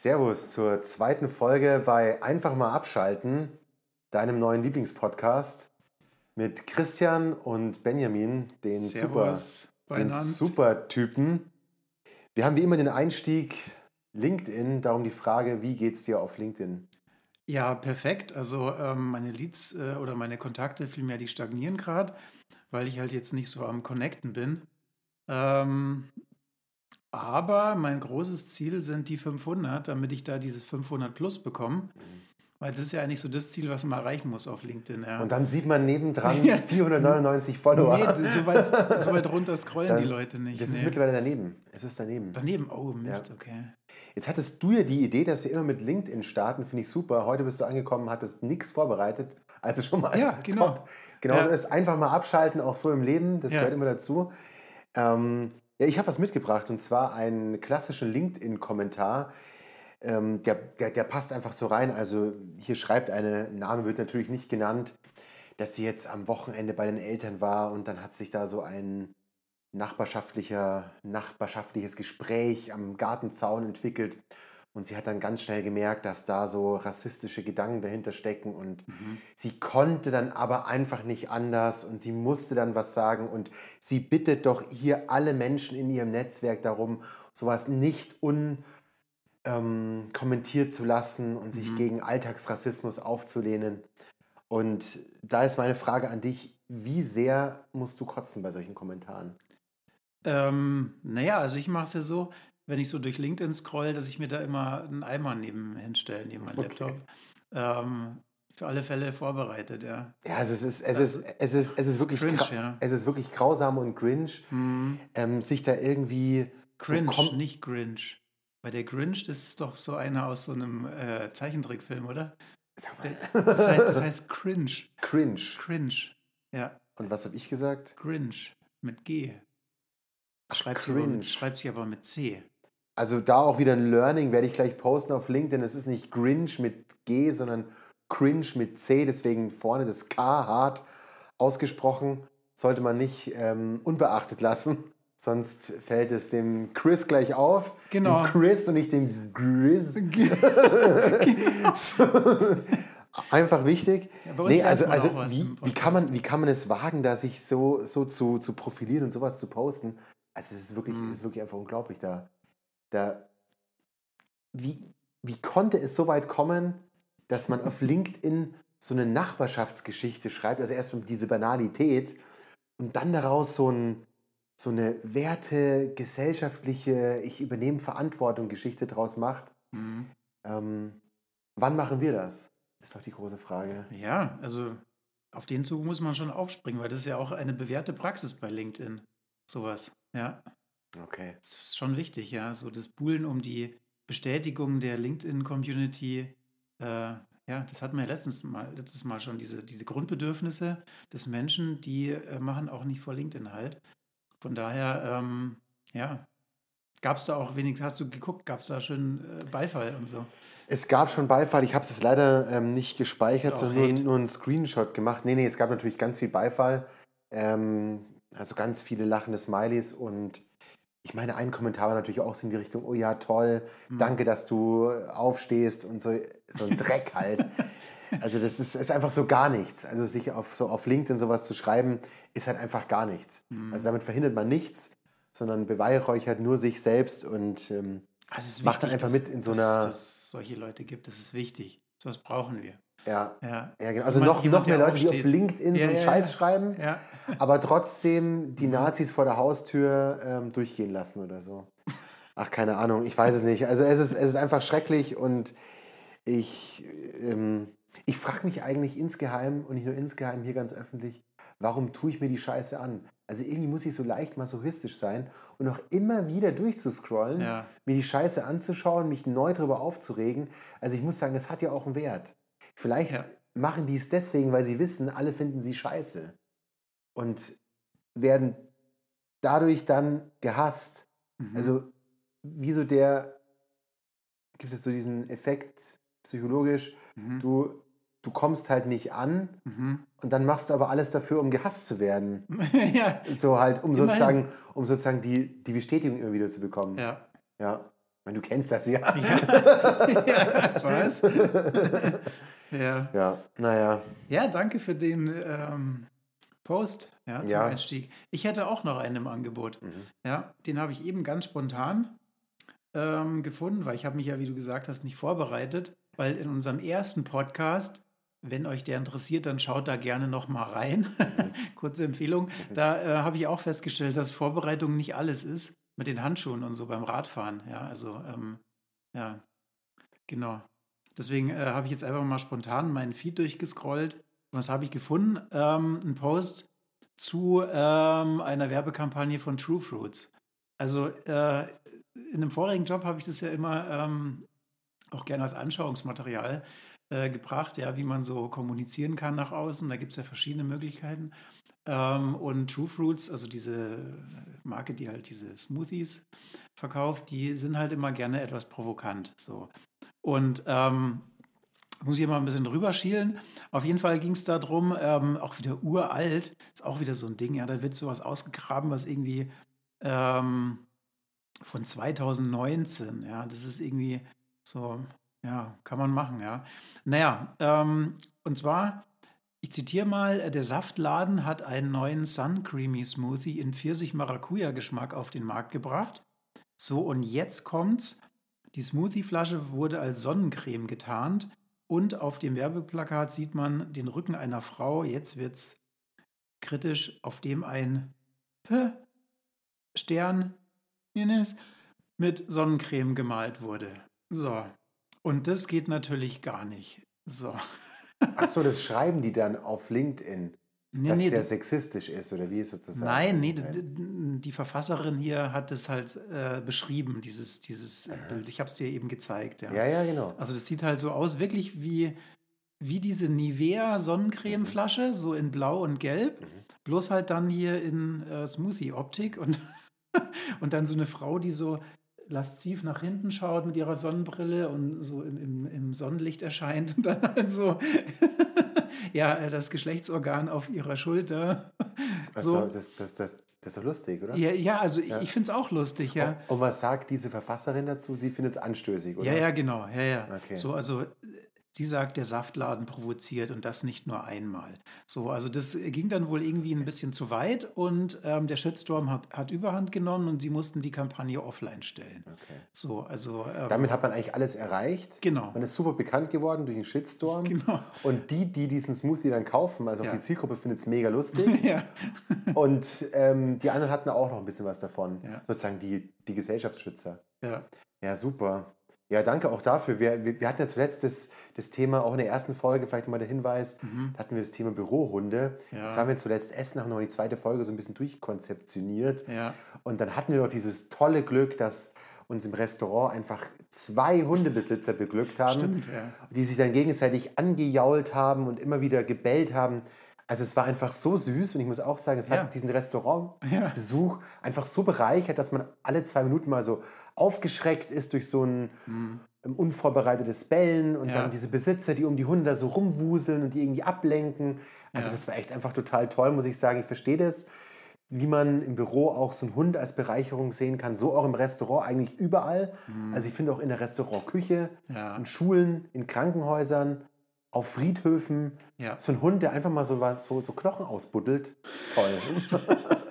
Servus zur zweiten Folge bei Einfach mal abschalten, deinem neuen Lieblingspodcast mit Christian und Benjamin, den super, Servus den super Typen. Wir haben wie immer den Einstieg LinkedIn, darum die Frage, wie geht's dir auf LinkedIn? Ja, perfekt. Also ähm, meine Leads äh, oder meine Kontakte vielmehr, die stagnieren gerade, weil ich halt jetzt nicht so am Connecten bin. Ähm, aber mein großes Ziel sind die 500, damit ich da dieses 500 plus bekomme. Weil das ist ja eigentlich so das Ziel, was man erreichen muss auf LinkedIn. Ja. Und dann sieht man nebendran Ja. 499 Follower. Nee, so weit, so weit runter scrollen die Dann- Leute nicht. das ist nee. mittlerweile daneben. Es ist daneben. Daneben, oh Mist, okay. Jetzt hattest du ja die Idee, dass wir immer mit LinkedIn starten, finde ich super. Heute bist du angekommen, hattest nichts vorbereitet. Also schon mal Ja, genau. top. Genau, Ja. das ist einfach mal abschalten, auch so im Leben, das Ja. gehört immer dazu. Ähm, ja, ich habe was mitgebracht und zwar einen klassischen LinkedIn-Kommentar. Ähm, der, der, der passt einfach so rein. Also hier schreibt eine, Name wird natürlich nicht genannt, dass sie jetzt am Wochenende bei den Eltern war und dann hat sich da so ein nachbarschaftlicher, nachbarschaftliches Gespräch am Gartenzaun entwickelt. Und sie hat dann ganz schnell gemerkt, dass da so rassistische Gedanken dahinter stecken. Und Mhm. sie konnte dann aber einfach nicht anders und sie musste dann was sagen. Und sie bittet doch hier alle Menschen in ihrem Netzwerk darum, sowas nicht un ähm, kommentiert zu lassen und sich Mhm. gegen Alltagsrassismus aufzulehnen. Und da ist meine Frage an dich, wie sehr musst du kotzen bei solchen Kommentaren? Ähm, naja, also ich mache es ja so, wenn ich so durch LinkedIn scroll, dass ich mir da immer einen Eimer neben hinstelle, neben meinen Okay. Laptop. Ähm, für alle Fälle vorbereitet, ja. Ja, also es ist, es ist, es ist, es ist wirklich cringe, ja. es ist wirklich grausam und cringe, Hm, ähm, sich da irgendwie Cringe, so nicht Grinch. Weil der Grinch, das ist doch so einer aus so einem äh, Zeichentrickfilm, oder? Sag Der, das, heißt, das heißt Cringe. cringe. Cringe. Ja, Und was habe ich gesagt? Grinch. Mit G. Ach, Schreibt sie, cringe. mit, schreibt sie aber mit C. Also da auch wieder ein Learning, werde ich gleich posten auf LinkedIn. Es ist nicht Grinch mit G, sondern Cringe mit C, deswegen vorne das K hart ausgesprochen. Sollte man nicht ähm, unbeachtet lassen, sonst fällt es dem Chris gleich auf. Genau. Dem Chris und nicht dem Grizz. So. Einfach wichtig. Ja, nee, also, also wie, wie, kann man, wie kann man es wagen, da sich so, so zu, zu profilieren und sowas zu posten? Also es ist wirklich, Mhm. es ist wirklich einfach unglaublich. Da, da, wie, wie konnte es so weit kommen, dass man auf LinkedIn so eine Nachbarschaftsgeschichte schreibt, also erst diese Banalität und dann daraus so, ein, so eine Werte, gesellschaftliche, ich übernehme Verantwortung Geschichte draus macht? Hm. Ähm, wann machen wir das? Ist doch die große Frage. Ja, also auf den Zug muss man schon aufspringen, weil das ist ja auch eine bewährte Praxis bei LinkedIn. Sowas. Ja, Okay. das ist schon wichtig, ja. So das Buhlen um die Bestätigung der LinkedIn-Community. Äh, ja, das hatten wir ja letztens mal, letztes Mal schon, diese, diese Grundbedürfnisse des Menschen, die äh, machen auch nicht vor LinkedIn halt. Von daher, ähm, ja, gab es da auch wenigstens, hast du geguckt, gab es da schön äh, Beifall und so. Es gab schon Beifall, ich habe es leider ähm, nicht gespeichert, sondern nur, nur einen Screenshot gemacht. Nee, nee, es gab natürlich ganz viel Beifall. Ähm, also ganz viele lachende Smileys und ich meine, ein Kommentar war natürlich auch so in die Richtung, oh ja, toll, Hm. danke, dass du aufstehst und so, so ein Dreck halt. Also das ist, ist einfach so gar nichts. Also sich auf, so auf LinkedIn sowas zu schreiben, ist halt einfach gar nichts. Hm. Also damit verhindert man nichts, sondern beweihräuchert nur sich selbst und ähm, Also Macht dann wichtig, einfach dass- mit in so dass, einer- Dass es solche Leute gibt, das ist wichtig. So was brauchen wir. Ja, Ja, Ja, genau. Also noch, noch mehr Leute, die auf aufsteht. LinkedIn so Ja, einen ja, Scheiß schreiben, ja. aber trotzdem die. Nazis vor der Haustür ähm, durchgehen lassen oder so. Ach, keine Ahnung, ich weiß es nicht. Also es ist, es ist einfach schrecklich und ich, ähm, ich frage mich eigentlich insgeheim und nicht nur insgeheim, hier ganz öffentlich, warum tue ich mir die Scheiße an? Also irgendwie muss ich so leicht masochistisch sein und auch immer wieder durchzuscrollen, ja. mir die Scheiße anzuschauen, mich neu darüber aufzuregen. Also ich muss sagen, es hat ja auch einen Wert. Vielleicht Ja. machen die es deswegen, weil sie wissen, alle finden sie scheiße. Und werden dadurch dann gehasst. Mhm. Also wie so der, gibt es so diesen Effekt psychologisch, mhm. du, du kommst halt nicht an Mhm. und dann machst du aber alles dafür, um gehasst zu werden. ja. So halt, um Immerhin. sozusagen, um sozusagen die, die Bestätigung immer wieder zu bekommen. ja. Ja, meine, du kennst das ja. Ja, ja was? Ja. Ja, naja. ja, danke für den ähm, Post ja, zum Ja. Einstieg. Ich hätte auch noch einen im Angebot. Mhm. Ja, den habe ich eben ganz spontan ähm, gefunden, weil ich habe mich ja, wie du gesagt hast, nicht vorbereitet, weil in unserem ersten Podcast, wenn euch der interessiert, dann schaut da gerne noch mal rein. Kurze Empfehlung. Da äh, habe ich auch festgestellt, dass Vorbereitung nicht alles ist mit den Handschuhen und so beim Radfahren. Ja, also ähm, ja, genau. Deswegen äh, habe ich jetzt einfach mal spontan meinen Feed durchgescrollt. Was habe ich gefunden? Ähm, ein Post zu ähm, einer Werbekampagne von True Fruits. Also äh, in einem vorigen Job habe ich das ja immer ähm, auch gerne als Anschauungsmaterial äh, gebracht, ja, wie man so kommunizieren kann nach außen. Da gibt es ja verschiedene Möglichkeiten. Ähm, und True Fruits, also diese Marke, die halt diese Smoothies verkauft, die sind halt immer gerne etwas provokant. So. Und ähm, muss ich mal ein bisschen drüber schielen. Auf jeden Fall ging es darum, ähm, auch wieder uralt, ist auch wieder so ein Ding, ja, da wird sowas ausgegraben, was irgendwie ähm, von 2019, ja, das ist irgendwie so, ja, kann man machen, ja. Naja, ähm, und zwar, ich zitiere mal, äh, der Saftladen hat einen neuen Sun Creamy Smoothie in Pfirsich-Maracuja-Geschmack auf den Markt gebracht. So, und jetzt kommt's. Die Smoothie-Flasche wurde als Sonnencreme getarnt und auf dem Werbeplakat sieht man den Rücken einer Frau. Jetzt wird's kritisch, auf dem ein P Stern Ines, mit Sonnencreme gemalt wurde. So. Und das geht natürlich gar nicht. So. Ach so, das schreiben die dann auf LinkedIn, Nee, dass nee, der sexistisch ist oder wie sozusagen. Nein, nee, d- d- die Verfasserin hier hat es halt äh, beschrieben, dieses, dieses äh, Bild. Ich habe es dir eben gezeigt. Ja. Ja, ja, genau. Also das sieht halt so aus, wirklich wie, wie diese Nivea Sonnencremeflasche, so in Blau und Gelb, Mhm. bloß halt dann hier in äh, Smoothie-Optik und, und dann so eine Frau, die so lasziv nach hinten schaut mit ihrer Sonnenbrille und so im, im, im Sonnenlicht erscheint und dann halt so ja, äh, das Geschlechtsorgan auf ihrer Schulter. Also, So. das, das, das, das ist doch lustig, oder? Ja, ja also ich, Ja. ich finde es auch lustig, ja. Und, und was sagt diese Verfasserin dazu? Sie findet es anstößig, oder? Ja, ja, genau. Ja, ja. Okay. So, also sie sagt, der Saftladen provoziert und das nicht nur einmal. So, also das ging dann wohl irgendwie ein bisschen zu weit und ähm, der Shitstorm hat, hat Überhand genommen und sie mussten die Kampagne offline stellen. Okay. So, also ähm, Damit hat man eigentlich alles erreicht. genau. Man ist super bekannt geworden durch den Shitstorm. Genau. Und die, die diesen Smoothie dann kaufen, also auch Ja. die Zielgruppe findet es mega lustig. ja. und ähm, die anderen hatten auch noch ein bisschen was davon. Ja. Sozusagen die, die Gesellschaftsschützer. ja. Ja, super. Ja, danke auch dafür. Wir, wir, wir hatten ja zuletzt das, das Thema, auch in der ersten Folge, vielleicht mal der Hinweis, Mhm. da hatten wir das Thema Bürohunde. Ja. Das haben wir zuletzt essen, haben noch die zweite Folge so ein bisschen durchkonzeptioniert. Ja. Und dann hatten wir noch dieses tolle Glück, dass uns im Restaurant einfach zwei Hundebesitzer beglückt haben, Stimmt, ja. die sich dann gegenseitig angejault haben und immer wieder gebellt haben. Also es war einfach so süß und ich muss auch sagen, es Ja. hat diesen Restaurantbesuch einfach so bereichert, dass man alle zwei Minuten mal so aufgeschreckt ist durch so ein Mhm. unvorbereitetes Bellen und Ja. dann diese Besitzer, die um die Hunde so rumwuseln und die irgendwie ablenken. Also Ja. das war echt einfach total toll, muss ich sagen. Ich verstehe das, wie man im Büro auch so einen Hund als Bereicherung sehen kann. So auch im Restaurant, eigentlich überall. Also ich finde auch in der Restaurantküche, Mhm. Ja. in Schulen, in Krankenhäusern, auf Friedhöfen. So ein Hund, der einfach mal so, was- so, so Knochen ausbuddelt. Toll.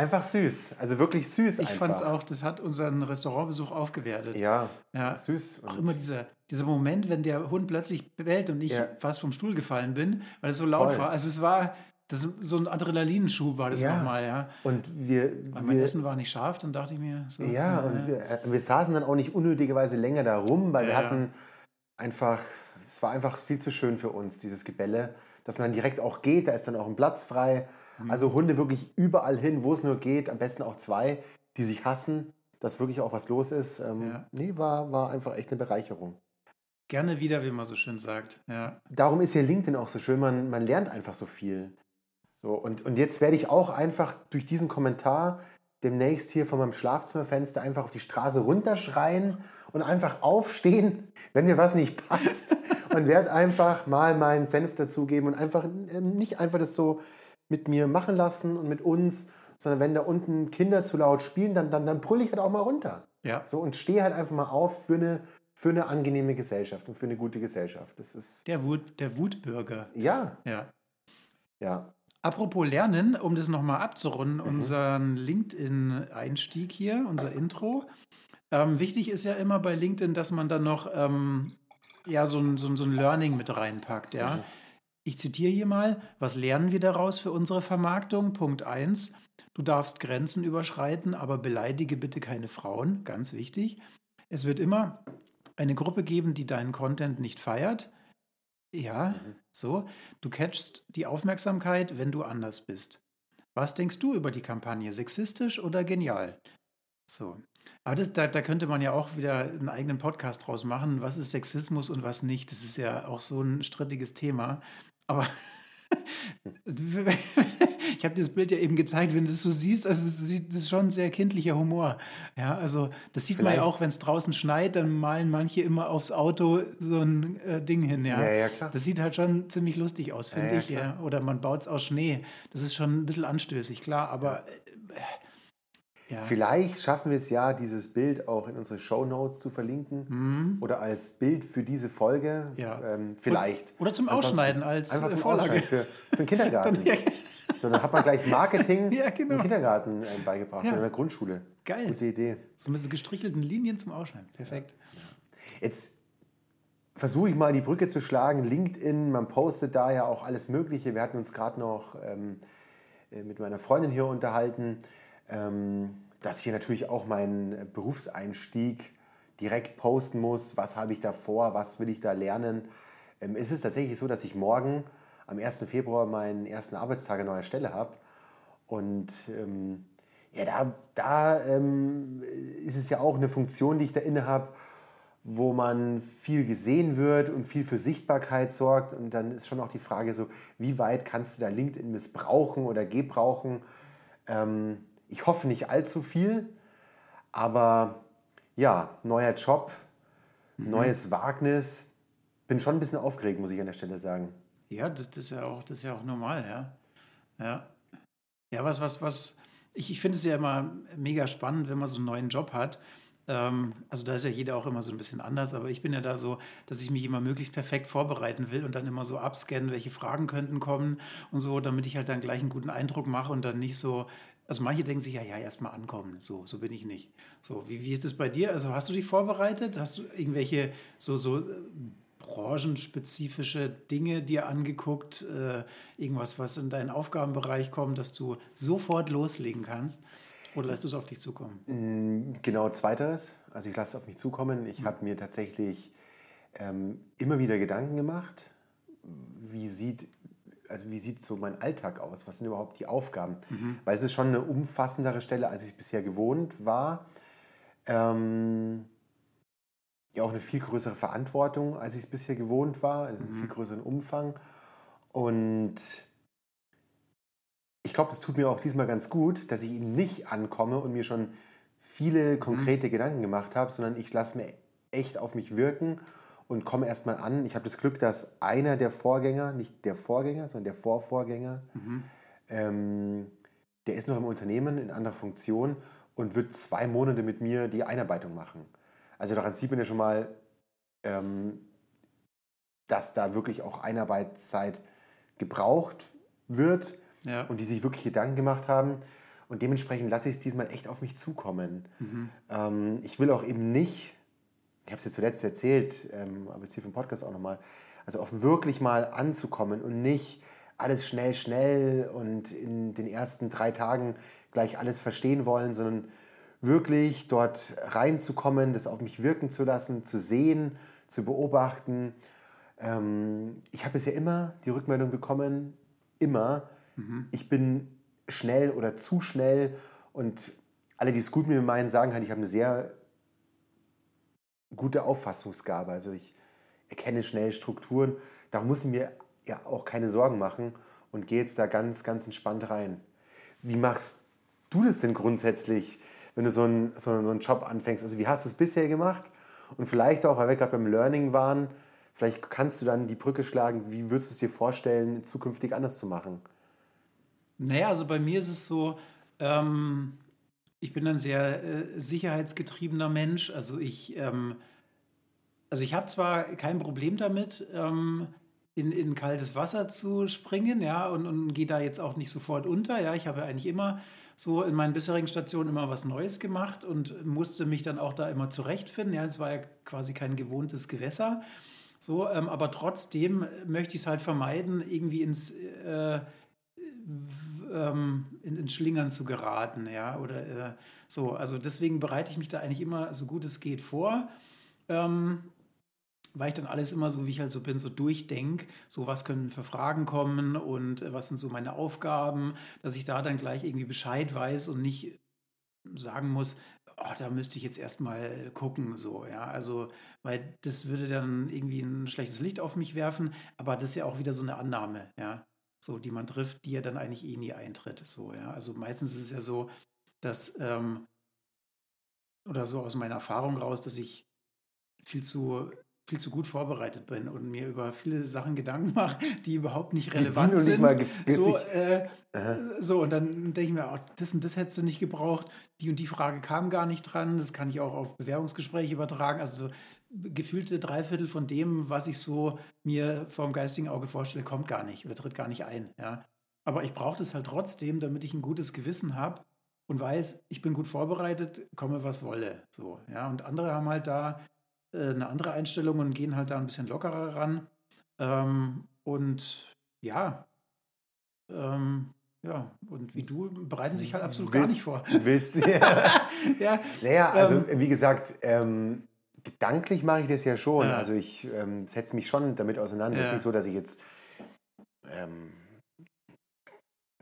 einfach süß. Also wirklich süß Ich fand es auch, das hat unseren Restaurantbesuch aufgewertet. Ja, Ja. süß. Auch immer dieser, dieser Moment, wenn der Hund plötzlich bellt und ich Ja. fast vom Stuhl gefallen bin, weil es so laut Toll. war. Also es war das, so ein Adrenalinschub war das Ja. nochmal, ja. Und wir, Weil mein wir, Essen war nicht scharf, dann dachte ich mir so. ja, und wir, äh, wir saßen dann auch nicht unnötigerweise länger da rum, weil wir Ja. hatten einfach, es war einfach viel zu schön für uns, dieses Gebälle, dass man dann direkt auch geht, da ist dann auch ein Platz frei. Mhm. Also Hunde wirklich überall hin, wo es nur geht, am besten auch zwei, die sich hassen, dass wirklich auch was los ist. Ähm, Ja. Nee, war, war einfach echt eine Bereicherung. Gerne wieder, wie man so schön sagt. Ja. Darum ist ja LinkedIn auch so schön, man, man lernt einfach so viel. So, und, und jetzt werde ich auch einfach durch diesen Kommentar demnächst hier von meinem Schlafzimmerfenster einfach auf die Straße runterschreien und einfach aufstehen, wenn mir was nicht passt. und werde einfach mal meinen Senf dazugeben und einfach ähm, nicht einfach das so mit mir machen lassen und mit uns, sondern wenn da unten Kinder zu laut spielen, dann, dann, dann brülle ich halt auch mal runter. Ja. So und stehe halt einfach mal auf für eine, für eine angenehme Gesellschaft und für eine gute Gesellschaft. Das ist. Der, Wut, der Wutbürger. Ja. Ja. Ja. Apropos Lernen, um das nochmal abzurunden, Mhm. unseren LinkedIn-Einstieg hier, unser Intro. Ähm, wichtig ist ja immer bei LinkedIn, dass man dann noch ähm, ja, so, ein, so, ein- so ein Learning mit reinpackt. Ja? Ich zitiere hier mal, was lernen wir daraus für unsere Vermarktung? Punkt 1, du darfst Grenzen überschreiten, aber beleidige bitte keine Frauen, ganz wichtig. Es wird immer eine Gruppe geben, die deinen Content nicht feiert. Ja, Mhm. so. Du catchst die Aufmerksamkeit, wenn du anders bist. Was denkst du über die Kampagne? Sexistisch oder genial? So. Aber das, da, da könnte man ja auch wieder einen eigenen Podcast draus machen. Was ist Sexismus und was nicht? Das ist ja auch so ein strittiges Thema. Aber ich habe dir das Bild ja eben gezeigt, wenn du es so siehst, also das ist schon sehr kindlicher Humor. Ja, also das sieht man ja Vielleicht- auch, wenn es draußen schneit, dann malen manche immer aufs Auto so ein äh, Ding hin. Ja. Ja, ja, klar. Das sieht halt schon ziemlich lustig aus, finde Ja, ja, ich. Ja. Oder man baut es aus Schnee. Das ist schon ein bisschen anstößig, klar, aber äh, ja. Vielleicht schaffen wir es ja, dieses Bild auch in unsere Show Notes zu verlinken Hm. oder als Bild für diese Folge. Ja. Ähm, vielleicht. Oder zum Ansonsten Ausschneiden als Einfach äh, zum Vorlage. Ausschneiden für, für den Kindergarten. Dann, ja, So, dann hat man gleich Marketing Ja, genau. im Kindergarten ähm, beigebracht Ja. oder in der Grundschule. Geil. Gute Idee. so mit so gestrichelten Linien zum Ausschneiden. Perfekt. Jetzt versuche ich mal die Brücke zu schlagen. LinkedIn, man postet da ja auch alles Mögliche. Wir hatten uns gerade noch ähm, äh, mit meiner Freundin hier unterhalten, dass ich hier natürlich auch meinen Berufseinstieg direkt posten muss. Was habe ich da vor? Was will ich da lernen? Ähm, ist es tatsächlich so, dass ich morgen am 1. Februar meinen ersten Arbeitstag an neuer Stelle habe? Und ähm, ja, da, da ähm, ist es ja auch eine Funktion, die ich da inne habe, wo man viel gesehen wird und viel für Sichtbarkeit sorgt. Und dann ist schon auch die Frage so, wie weit kannst du da LinkedIn missbrauchen oder gebrauchen? Ähm, ich hoffe nicht allzu viel, aber ja, neuer Job, neues Wagnis. Bin schon ein bisschen aufgeregt, muss ich an der Stelle sagen. Ja, das, das, ist ja auch, das ist ja auch normal, ja. Ja, ja was, was, was, ich, ich finde es ja immer mega spannend, wenn man so einen neuen Job hat. Ähm, also da ist ja jeder auch immer so ein bisschen anders, aber ich bin ja da so, dass ich mich immer möglichst perfekt vorbereiten will und dann immer so abscannen, welche Fragen könnten kommen und so, damit ich halt dann gleich einen guten Eindruck mache und dann nicht so, also manche denken sich ja, ja, erstmal ankommen, so, so bin ich nicht. So, wie, wie ist es bei dir? Also hast du dich vorbereitet? Hast du irgendwelche so, so äh, branchenspezifische Dinge dir angeguckt, äh, irgendwas, was in deinen Aufgabenbereich kommt, dass du sofort loslegen kannst? Oder lässt du es auf dich zukommen? Mm, Genau zweiteres. Also ich lasse es auf mich zukommen. Ich habe mir tatsächlich ähm, immer wieder Gedanken gemacht, wie sieht, also wie sieht so mein Alltag aus? Was sind überhaupt die Aufgaben? Weil es ist schon eine umfassendere Stelle, als ich bisher gewohnt war. Ähm, ja, auch eine viel größere Verantwortung, als ich es bisher gewohnt war, also einen viel größeren Umfang. Und ich glaube, das tut mir auch diesmal ganz gut, dass ich eben nicht ankomme und mir schon viele konkrete Gedanken gemacht habe, sondern ich lasse mir echt auf mich wirken und komme erstmal an. Ich habe das Glück, dass einer der Vorgänger, nicht der Vorgänger, sondern der Vorvorgänger, ähm, der ist noch im Unternehmen in anderer Funktion und wird zwei Monate mit mir die Einarbeitung machen. Also daran sieht man ja schon mal, ähm, dass da wirklich auch Einarbeitszeit gebraucht wird Ja. und die sich wirklich Gedanken gemacht haben. Und dementsprechend lasse ich es diesmal echt auf mich zukommen. Ähm, ich will auch eben nicht, ich habe es dir zuletzt erzählt, ähm, aber jetzt hier vom Podcast auch nochmal, also auch wirklich mal anzukommen und nicht alles schnell, schnell und in den ersten drei Tagen gleich alles verstehen wollen, sondern wirklich dort reinzukommen, das auf mich wirken zu lassen, zu sehen, zu beobachten. Ähm, ich habe bisher immer die Rückmeldung bekommen, immer, ich bin schnell oder zu schnell und alle, die es gut mit mir meinen, sagen halt, ich habe eine sehr gute Auffassungsgabe. Also ich erkenne schnell Strukturen. Da muss ich mir ja auch keine Sorgen machen und gehe jetzt da ganz, ganz entspannt rein. Wie machst du das denn grundsätzlich, wenn du so einen, so einen, so einen Job anfängst? Also wie hast du es bisher gemacht? Und vielleicht auch, weil wir gerade beim Learning waren, vielleicht kannst du dann die Brücke schlagen, wie würdest du es dir vorstellen, zukünftig anders zu machen? Naja, also bei mir ist es so, Ähm, ich bin ein sehr äh, sicherheitsgetriebener Mensch. Also ich, ähm, also ich habe zwar kein Problem damit, ähm, in, in kaltes Wasser zu springen, ja, und, und gehe da jetzt auch nicht sofort unter. Ja, ich habe eigentlich immer so in meinen bisherigen Stationen immer was Neues gemacht und musste mich dann auch da immer zurechtfinden. Ja, es war ja quasi kein gewohntes Gewässer. So, ähm, aber trotzdem möchte ich es halt vermeiden, irgendwie ins, äh, ähm, in, ins Schlingern zu geraten, ja, oder äh, so. Also deswegen bereite ich mich da eigentlich immer so gut es geht vor. Ähm, weil ich dann alles immer so, wie ich halt so bin, so durchdenke, so was können für Fragen kommen und äh, was sind so meine Aufgaben, dass ich da dann gleich irgendwie Bescheid weiß und nicht sagen muss, oh, da müsste ich jetzt erstmal gucken, so, ja, also, weil das würde dann irgendwie ein schlechtes Licht auf mich werfen, aber das ist ja auch wieder so eine Annahme, ja, so, die man trifft, die ja dann eigentlich eh nie eintritt, so, ja, also meistens ist es ja so, dass, ähm, oder so aus meiner Erfahrung raus, dass ich viel zu viel zu gut vorbereitet bin und mir über viele Sachen Gedanken mache, die überhaupt nicht relevant die sind. so, äh, so, und dann denke ich mir, oh, das und das hättest du nicht gebraucht. Die und die Frage kam gar nicht dran. Das kann ich auch auf Bewerbungsgespräche übertragen. Also so gefühlte Dreiviertel von dem, was ich so mir vom geistigen Auge vorstelle, kommt gar nicht oder tritt gar nicht ein. Ja. Aber ich brauche das halt trotzdem, damit ich ein gutes Gewissen habe und weiß, ich bin gut vorbereitet, komme was wolle. So, ja. Und andere haben halt da äh, eine andere Einstellung und gehen halt da ein bisschen lockerer ran. Ähm, und ja, ähm, ja, und wie du bereiten sich halt absolut willst, gar nicht vor. Willst du? Ja. ja. Naja, also ähm, wie gesagt, ähm, gedanklich mache ich das ja schon. Ja. Also ich ähm, setze mich schon damit auseinander. Es ist nicht so, dass ich jetzt, ähm,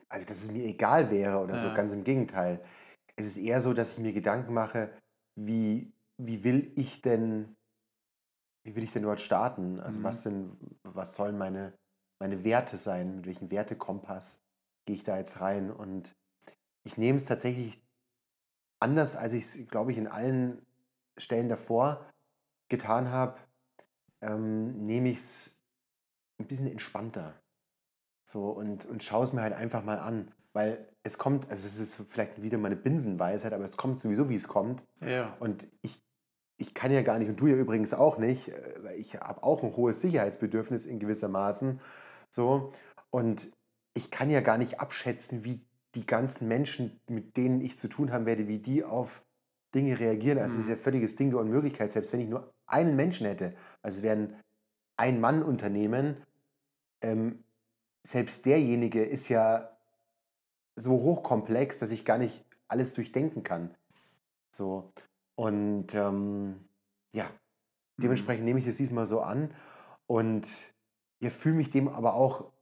also dass es mir egal wäre oder ja. so, ganz im Gegenteil. Es ist eher so, dass ich mir Gedanken mache, wie, wie will ich denn wie will ich denn dort starten? Also mhm. was sind, was sollen meine, meine Werte sein? Mit welchem Wertekompass gehe ich da jetzt rein? Und ich nehme es tatsächlich anders, als ich es, glaube ich, in allen Stellen davor getan habe, ähm, nehme ich es ein bisschen entspannter. So und, und schaue es mir halt einfach mal an. Weil es kommt, also es ist vielleicht wieder meine Binsenweisheit, aber es kommt sowieso, wie es kommt. Ja. Und ich ich kann ja gar nicht, und du ja übrigens auch nicht, äh, weil ich habe auch ein hohes Sicherheitsbedürfnis in gewissermaßen. So. Und ich kann ja gar nicht abschätzen, wie die ganzen Menschen, mit denen ich zu tun haben werde, wie die auf Dinge reagieren. Also es ist ja mhm. völliges Ding der Unmöglichkeit, selbst wenn ich nur einen Menschen hätte. Also es wäre ein Ein-Mann-Unternehmen. Ähm, selbst derjenige ist ja so hochkomplex, dass ich gar nicht alles durchdenken kann. So. Und ähm, ja, mhm. dementsprechend nehme ich es diesmal so an und ja, fühle mich dem aber auch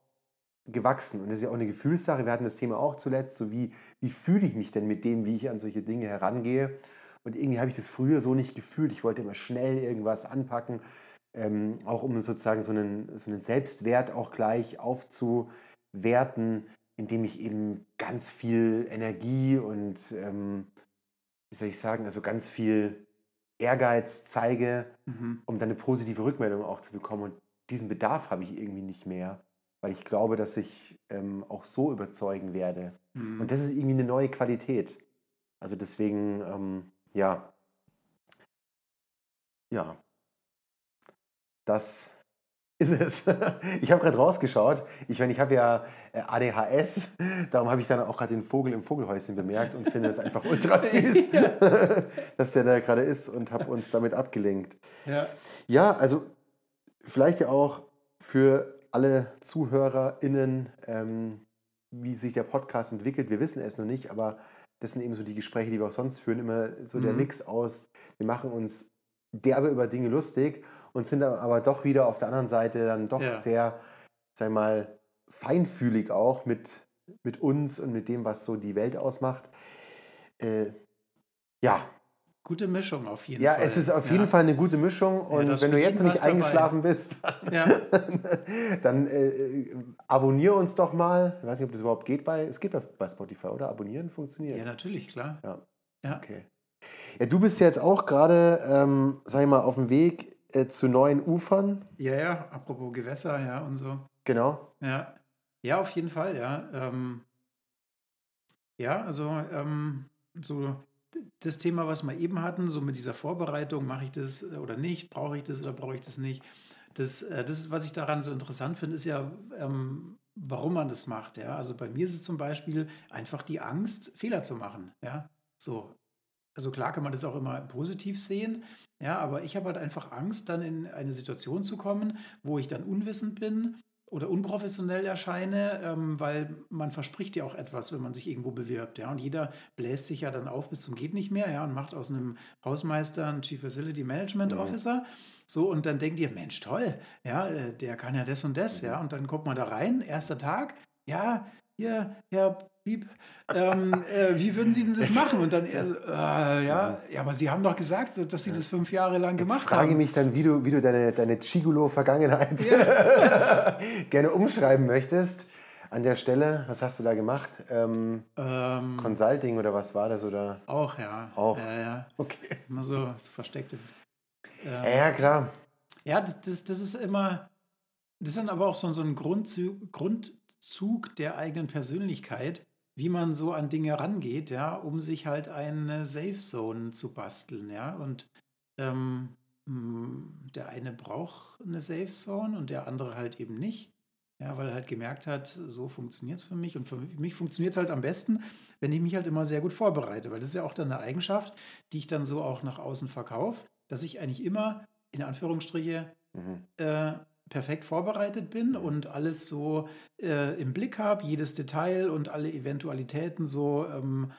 gewachsen. Und das ist ja auch eine Gefühlssache. Wir hatten das Thema auch zuletzt, so wie, wie fühle ich mich denn mit dem, wie ich an solche Dinge herangehe. Und irgendwie habe ich das früher so nicht gefühlt. Ich wollte immer schnell irgendwas anpacken, ähm, auch um sozusagen so einen, so einen Selbstwert auch gleich aufzuwerten, indem ich eben ganz viel Energie und ähm, wie soll ich sagen, also ganz viel Ehrgeiz zeige, mhm. um dann eine positive Rückmeldung auch zu bekommen. Und diesen Bedarf habe ich irgendwie nicht mehr, weil ich glaube, dass ich ähm, auch so überzeugen werde. Mhm. Und das ist irgendwie eine neue Qualität. Also deswegen, ähm, ja, ja, das ist es. Ich habe gerade rausgeschaut. Ich meine, ich habe ja äh, ADHS, darum habe ich dann auch gerade den Vogel im Vogelhäuschen bemerkt und finde es einfach ultra süß, dass der da gerade ist und habe uns damit abgelenkt. Ja. ja, also vielleicht ja auch für alle ZuhörerInnen, ähm, wie sich der Podcast entwickelt. Wir wissen es noch nicht, aber das sind eben so die Gespräche, die wir auch sonst führen, immer so der mhm. Mix aus, wir machen uns derbe über Dinge lustig und sind dann aber doch wieder auf der anderen Seite dann doch ja. sehr, sag mal, feinfühlig auch mit, mit uns und mit dem, was so die Welt ausmacht. Äh, ja. Gute Mischung auf jeden ja, Fall. Ja, es ist auf jeden Fall eine gute Mischung. Und ja, wenn du jetzt noch nicht eingeschlafen dabei. bist, dann, dann äh, abonniere uns doch mal. Ich weiß nicht, ob das überhaupt geht bei, es geht bei Spotify, oder? Abonnieren funktioniert. Ja, natürlich, klar. Ja. ja. Okay. Ja, du bist jetzt auch gerade, ähm, sag ich mal, auf dem Weg äh, zu neuen Ufern. Ja, ja, apropos Gewässer, ja, und so. Genau. Ja, ja auf jeden Fall, ja. Ähm, Ja, also ähm, so das Thema, was wir eben hatten, so mit dieser Vorbereitung, mache ich das oder nicht, brauche ich das oder brauche ich das nicht. Das, äh, das was ich daran so interessant finde, ist ja, ähm, warum man das macht. Ja? Also bei mir ist es zum Beispiel einfach die Angst, Fehler zu machen. Ja? So. Also klar kann man das auch immer positiv sehen, ja, aber ich habe halt einfach Angst, dann in eine Situation zu kommen, wo ich dann unwissend bin oder unprofessionell erscheine, ähm, weil man verspricht ja auch etwas, wenn man sich irgendwo bewirbt, ja. Und jeder bläst sich ja dann auf bis zum geht nicht mehr, ja, und macht aus einem Hausmeister einen Chief Facility Management mhm. Officer. So, und dann denkt ihr, Mensch, toll, ja, äh, der kann ja das und das, ja. Und dann kommt man da rein, erster Tag, ja, hier, Herr Piep, ähm, äh, wie würden Sie denn das machen? Und dann, äh, ja, ja, aber Sie haben doch gesagt, dass Sie das fünf Jahre lang gemacht Jetzt frage haben. frage mich dann, wie du, wie du deine, deine Chigolo-Vergangenheit ja. gerne umschreiben möchtest. An der Stelle, was hast du da gemacht? Ähm, ähm, Consulting oder was war das? Oder? Auch, ja. Auch. Ja, ja. Okay. Immer so, so versteckte. Ähm, ja, klar. Ja, das, das, das ist immer, das ist dann aber auch so, so ein Grundzug, Grundzug der eigenen Persönlichkeit wie man so an Dinge rangeht, ja, um sich halt eine Safe Zone zu basteln, ja. Und ähm, hm, der eine braucht eine Safe Zone und der andere halt eben nicht. Ja, weil er halt gemerkt hat, so funktioniert es für mich. Und für mich funktioniert es halt am besten, wenn ich mich halt immer sehr gut vorbereite. Weil das ist ja auch dann eine Eigenschaft, die ich dann so auch nach außen verkaufe, dass ich eigentlich immer, in Anführungsstriche, mhm. äh, perfekt vorbereitet bin und alles so äh, im Blick habe, jedes Detail und alle Eventualitäten so ähm,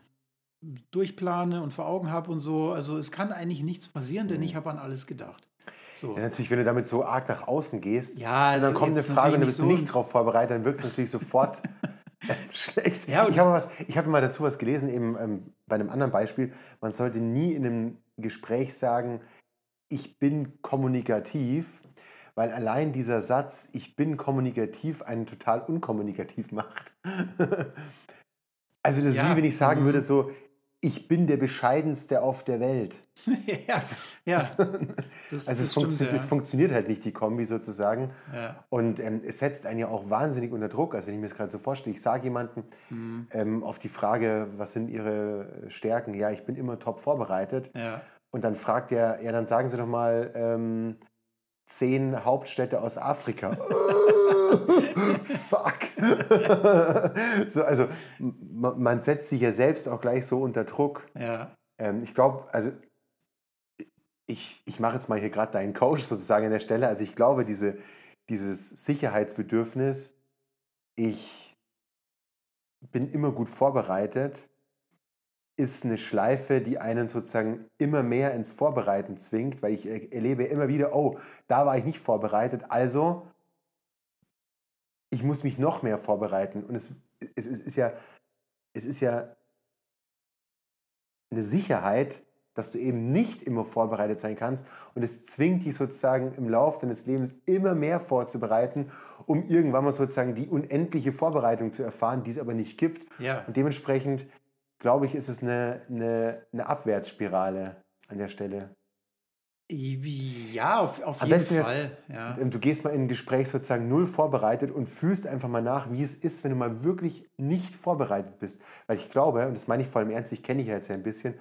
durchplane und vor Augen habe und so. Also es kann eigentlich nichts passieren, denn ich mhm. habe an alles gedacht. So. Ja, natürlich, wenn du damit so arg nach außen gehst, ja, also dann kommt eine Frage und du bist so nicht darauf vorbereitet, dann wirkt es natürlich sofort schlecht. Ja, ich habe was, mal dazu was gelesen, eben ähm, bei einem anderen Beispiel. Man sollte nie in einem Gespräch sagen, ich bin kommunikativ, weil allein dieser Satz, ich bin kommunikativ, einen total unkommunikativ macht. also das ist ja. wie wenn ich sagen würde, mhm. so, ich bin der bescheidenste auf der Welt. ja, also, ja. Das, also das, funktio stimmt, das funktioniert halt nicht, die Kombi sozusagen. Ja. Und ähm, es setzt einen ja auch wahnsinnig unter Druck. Also wenn ich mir das gerade so vorstelle, ich sage jemandem mhm. ähm, auf die Frage, was sind Ihre Stärken? Ja, ich bin immer top vorbereitet. Ja. Und dann fragt er, ja, dann sagen Sie doch mal, ähm, zehn Hauptstädte aus Afrika. Fuck. so, also man setzt sich ja selbst auch gleich so unter Druck. Ja. Ähm, ich glaube, also ich, ich mache jetzt mal hier gerade deinen Coach sozusagen an der Stelle. Also ich glaube, diese, dieses Sicherheitsbedürfnis, ich bin immer gut vorbereitet, ist eine Schleife, die einen sozusagen immer mehr ins Vorbereiten zwingt, weil ich erlebe immer wieder, oh, da war ich nicht vorbereitet, also ich muss mich noch mehr vorbereiten. Und es, es, es, ist, ja, es ist ja eine Sicherheit, dass du eben nicht immer vorbereitet sein kannst. Und es zwingt dich sozusagen im Laufe deines Lebens immer mehr vorzubereiten, um irgendwann mal sozusagen die unendliche Vorbereitung zu erfahren, die es aber nicht gibt. Ja. Und dementsprechend glaube ich, ist es eine, eine, eine Abwärtsspirale an der Stelle. Ja, auf, auf jeden Fall. Ja. Du gehst mal in ein Gespräch sozusagen null vorbereitet und fühlst einfach mal nach, wie es ist, wenn du mal wirklich nicht vorbereitet bist. Weil ich glaube, und das meine ich vor allem ernst, ich kenne dich ja jetzt ja ein bisschen,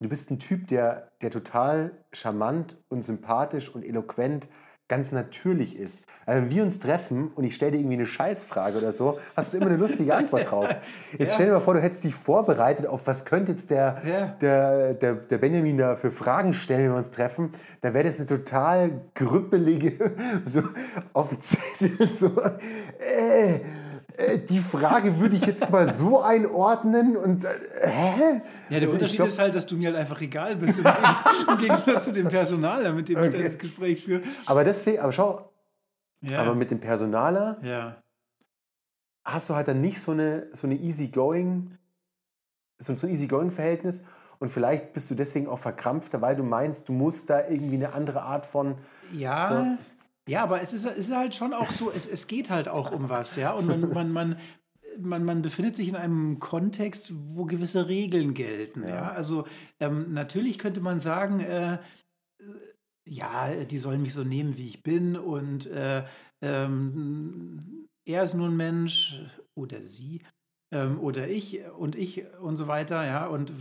du bist ein Typ, der, der total charmant und sympathisch und eloquent ganz natürlich ist. Also wenn wir uns treffen und ich stelle dir irgendwie eine Scheißfrage oder so, hast du immer eine lustige Antwort drauf. Jetzt ja. stell dir mal vor, du hättest dich vorbereitet auf, was könnte jetzt der, ja. der, der, der Benjamin da für Fragen stellen, wenn wir uns treffen. Da wäre das eine total grüppelige, so auf dem Zettel, so, äh, äh, die Frage würde ich jetzt mal so einordnen und äh, hä? Ja, der also Unterschied glaub, ist halt, dass du mir halt einfach egal bist im, im Gegensatz zu dem Personaler, mit dem okay. ich das Gespräch führe. Aber deswegen, aber schau, ja. aber mit dem Personaler ja. hast du halt dann nicht so eine, so eine easygoing, so, so ein easygoing-Verhältnis und vielleicht bist du deswegen auch verkrampfter, weil du meinst, du musst da irgendwie eine andere Art von. Ja. So, ja, aber es ist, ist halt schon auch so, es, es geht halt auch um was, ja. Und man, man, man, man, man befindet sich in einem Kontext, wo gewisse Regeln gelten. Ja, ja? Also ähm, natürlich könnte man sagen, äh, ja, die sollen mich so nehmen, wie ich bin und äh, ähm, er ist nur ein Mensch oder sie ähm, oder ich und ich und so weiter, ja, und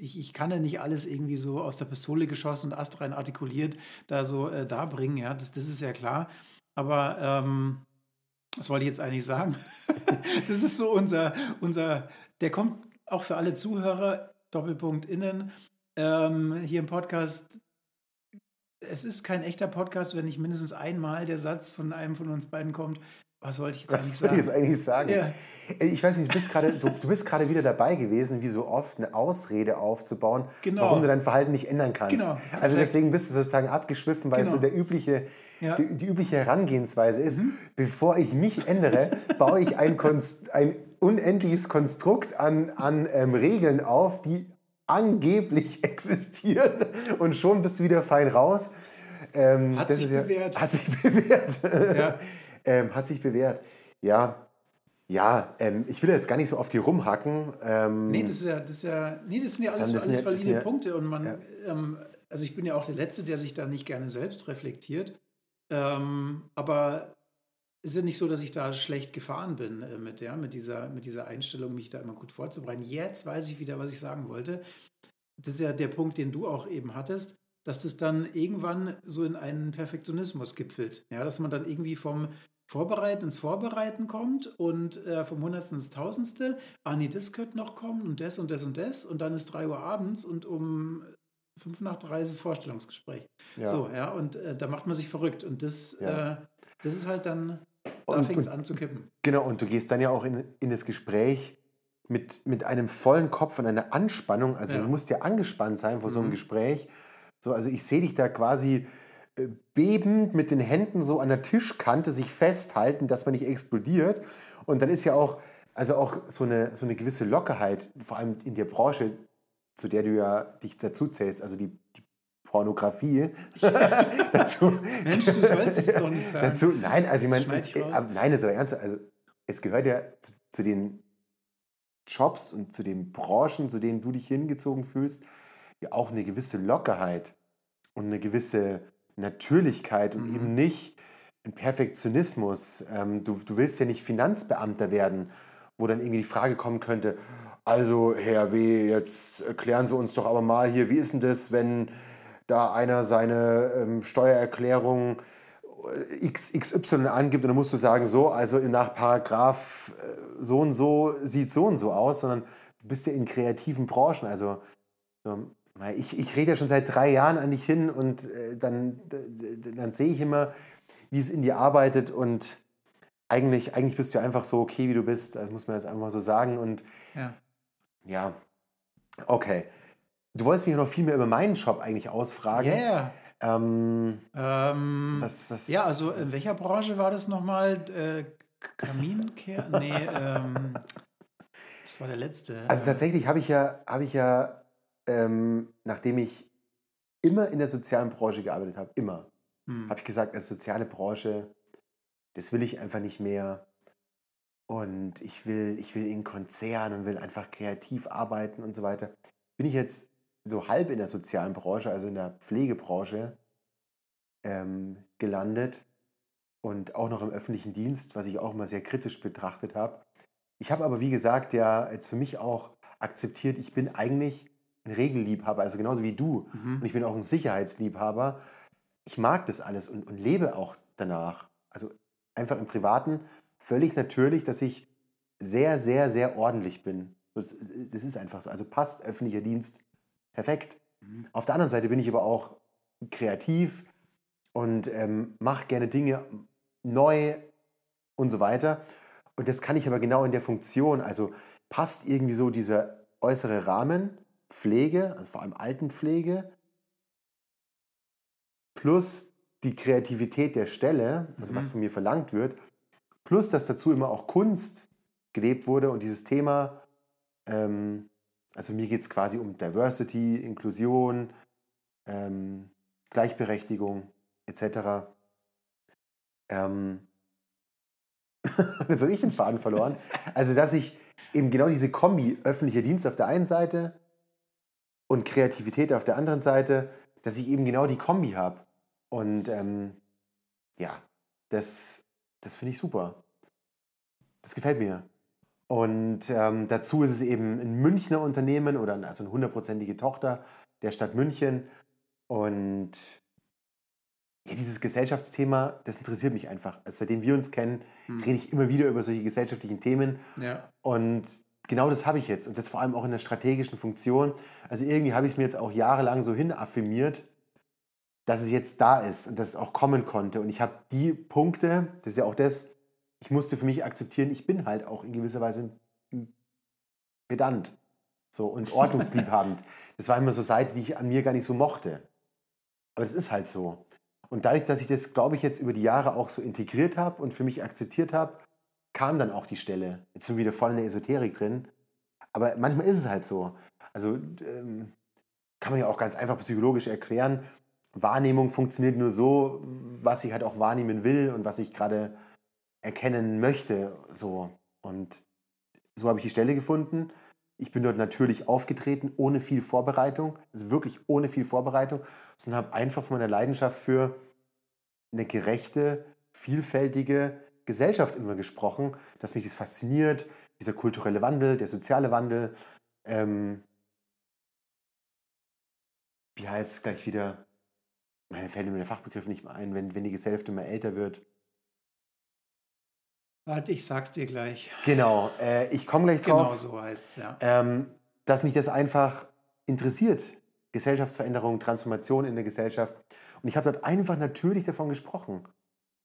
ich, ich kann ja nicht alles irgendwie so aus der Pistole geschossen und astrein artikuliert da so äh, darbringen, ja, das, das ist ja klar. Aber ähm, was wollte ich jetzt eigentlich sagen? das ist so unser, unser, der kommt auch für alle Zuhörer, Doppelpunkt innen, ähm, hier im Podcast. Es ist kein echter Podcast, wenn nicht mindestens einmal der Satz von einem von uns beiden kommt. Was wollte ich jetzt Was eigentlich soll ich sagen? jetzt eigentlich sagen? Ja. Ich weiß nicht, du bist gerade, du, du bist gerade wieder dabei gewesen, wie so oft eine Ausrede aufzubauen, Genau. warum du dein Verhalten nicht ändern kannst. Genau, Also deswegen bist du sozusagen abgeschwiffen, weil es so Genau. der übliche, Ja. die, die übliche Herangehensweise ist. Mhm. Bevor ich mich ändere, baue ich ein, Konst, ein unendliches Konstrukt an, an ähm, Regeln auf, die angeblich existieren. Und schon bist du wieder fein raus. Ähm, Hat sich ja- bewährt. Hat sich bewährt. Ähm, hat sich bewährt. Ja, ja, ähm, ich will jetzt gar nicht so auf die rumhacken. Ähm, Nee, das ist ja, das ist ja, nee, das sind ja alles, alles valide ja- Punkte und man, ja. ähm, also ich bin ja auch der Letzte, der sich da nicht gerne selbst reflektiert. Ähm, aber es ist ja nicht so, dass ich da schlecht gefahren bin äh, mit, ja, mit, dieser, mit dieser Einstellung, mich da immer gut vorzubereiten. Jetzt weiß ich wieder, was ich sagen wollte. Das ist ja der Punkt, den du auch eben hattest, dass das dann irgendwann so in einen Perfektionismus gipfelt. Ja, dass man dann irgendwie vom Vorbereiten ins Vorbereiten kommt und äh, vom Hundertsten ins Tausendste. Ah, nee, das könnte noch kommen und das und das und das. Und dann ist 3 Uhr abends und um 5 nach 3 ist das Vorstellungsgespräch. ja. So, ja, und äh, da macht man sich verrückt. Und das, Ja. äh, das ist halt dann, da fängt es an zu kippen. Genau, und du gehst dann ja auch in, in das Gespräch mit, mit einem vollen Kopf und einer Anspannung. Also Ja. du musst ja angespannt sein vor so einem Mhm. Gespräch. So, also ich sehe dich da quasi äh, bebend mit den Händen so an der Tischkante sich festhalten, dass man nicht explodiert. Und dann ist ja auch, also auch so eine, so eine gewisse Lockerheit, vor allem in der Branche, zu der du ja dich dazu zählst, also die, die Pornografie. dazu, Mensch, du sollst es doch nicht sagen. Dazu, nein, also ich meine, es- äh, nein, ernsthaft, also es gehört ja zu, zu den Jobs und zu den Branchen, zu denen du dich hingezogen fühlst, auch eine gewisse Lockerheit und eine gewisse Natürlichkeit und Mhm. eben nicht ein Perfektionismus. Ähm, du, du willst ja nicht Finanzbeamter werden, wo dann irgendwie die Frage kommen könnte, also Herr W., jetzt erklären Sie uns doch aber mal hier, wie ist denn das, wenn da einer seine ähm, Steuererklärung äh, X, XY angibt und dann musst du sagen, so, also nach Paragraph äh, so und so sieht so und so aus, sondern du bist ja in kreativen Branchen. Also so, weil ich, ich rede ja schon seit drei Jahren an dich hin und äh, dann, dann sehe ich immer, wie es in dir arbeitet und eigentlich, eigentlich bist du einfach so okay, wie du bist. Das muss man jetzt einfach mal so sagen. Und Ja. ja, okay. Du wolltest mich noch viel mehr über meinen Job eigentlich ausfragen. Yeah. Ähm, Ähm, was, was, ja, also in was- welcher Branche war das nochmal? Äh, Kaminkehr? Nee, ähm, das war der letzte. Also tatsächlich habe ich ja, habe ich ja ähm, nachdem ich immer in der sozialen Branche gearbeitet habe, immer, Hm. habe ich gesagt, als soziale Branche, das will ich einfach nicht mehr. Und ich will, ich will in Konzernen und will einfach kreativ arbeiten und so weiter. Bin ich jetzt so halb in der sozialen Branche, also in der Pflegebranche, ähm, gelandet und auch noch im öffentlichen Dienst, was ich auch mal sehr kritisch betrachtet habe. Ich habe aber, wie gesagt, ja jetzt für mich auch akzeptiert, ich bin eigentlich ein Regelliebhaber, also genauso wie du. Und Mhm. ich bin auch ein Sicherheitsliebhaber. Ich mag das alles und, und lebe auch danach. Also einfach im Privaten völlig natürlich, dass ich sehr, sehr, sehr ordentlich bin. Das, das ist einfach so. Also passt öffentlicher Dienst perfekt. Mhm. Auf der anderen Seite bin ich aber auch kreativ und ähm, mache gerne Dinge neu und so weiter. Und das kann ich aber genau in der Funktion. Also passt irgendwie so dieser äußere Rahmen, Pflege, also vor allem Altenpflege, plus die Kreativität der Stelle, also was Mhm. von mir verlangt wird, plus dass dazu immer auch Kunst gelebt wurde und dieses Thema, ähm, also mir geht es quasi um Diversity, Inklusion, ähm, Gleichberechtigung etc. Ähm, jetzt habe ich den Faden verloren. Also, dass ich eben genau diese Kombi öffentlicher Dienst auf der einen Seite und Kreativität auf der anderen Seite, dass ich eben genau die Kombi habe. Und ähm, ja, das, das finde ich super. Das gefällt mir. Und ähm, dazu ist es eben ein Münchner Unternehmen oder also eine hundertprozentige Tochter der Stadt München. Und ja, dieses Gesellschaftsthema, das interessiert mich einfach. Also seitdem wir uns kennen, Hm. rede ich immer wieder über solche gesellschaftlichen Themen. Ja. Und genau das habe ich jetzt. Und das vor allem auch in der strategischen Funktion. Also irgendwie habe ich es mir jetzt auch jahrelang so hin affirmiert, dass es jetzt da ist und dass es auch kommen konnte. Und ich habe die Punkte, das ist ja auch das, ich musste für mich akzeptieren, ich bin halt auch in gewisser Weise pedant so, und ordnungsliebhabend. das war immer so Seite, die ich an mir gar nicht so mochte. Aber das ist halt so. Und dadurch, dass ich das, glaube ich, jetzt über die Jahre auch so integriert habe und für mich akzeptiert habe, kam dann auch die Stelle. Jetzt sind wir wieder voll in der Esoterik drin. Aber manchmal ist es halt so. Also ähm, kann man ja auch ganz einfach psychologisch erklären. Wahrnehmung funktioniert nur so, was ich halt auch wahrnehmen will und was ich gerade erkennen möchte. So. Und so habe ich die Stelle gefunden. Ich bin dort natürlich aufgetreten, ohne viel Vorbereitung, also wirklich ohne viel Vorbereitung, sondern habe einfach von meiner Leidenschaft für eine gerechte, vielfältige Gesellschaft immer gesprochen, dass mich das fasziniert, dieser kulturelle Wandel, der soziale Wandel. Ähm, wie heißt es gleich wieder? Mir fällt mir der Fachbegriff nicht mehr ein, wenn, wenn die Gesellschaft immer älter wird. Warte, ich sag's dir gleich. Genau, äh, ich komme gleich Genau drauf. so heißt's, ja. ähm, dass mich das einfach interessiert. Gesellschaftsveränderung, Transformation in der Gesellschaft. Und ich habe dort einfach natürlich davon gesprochen.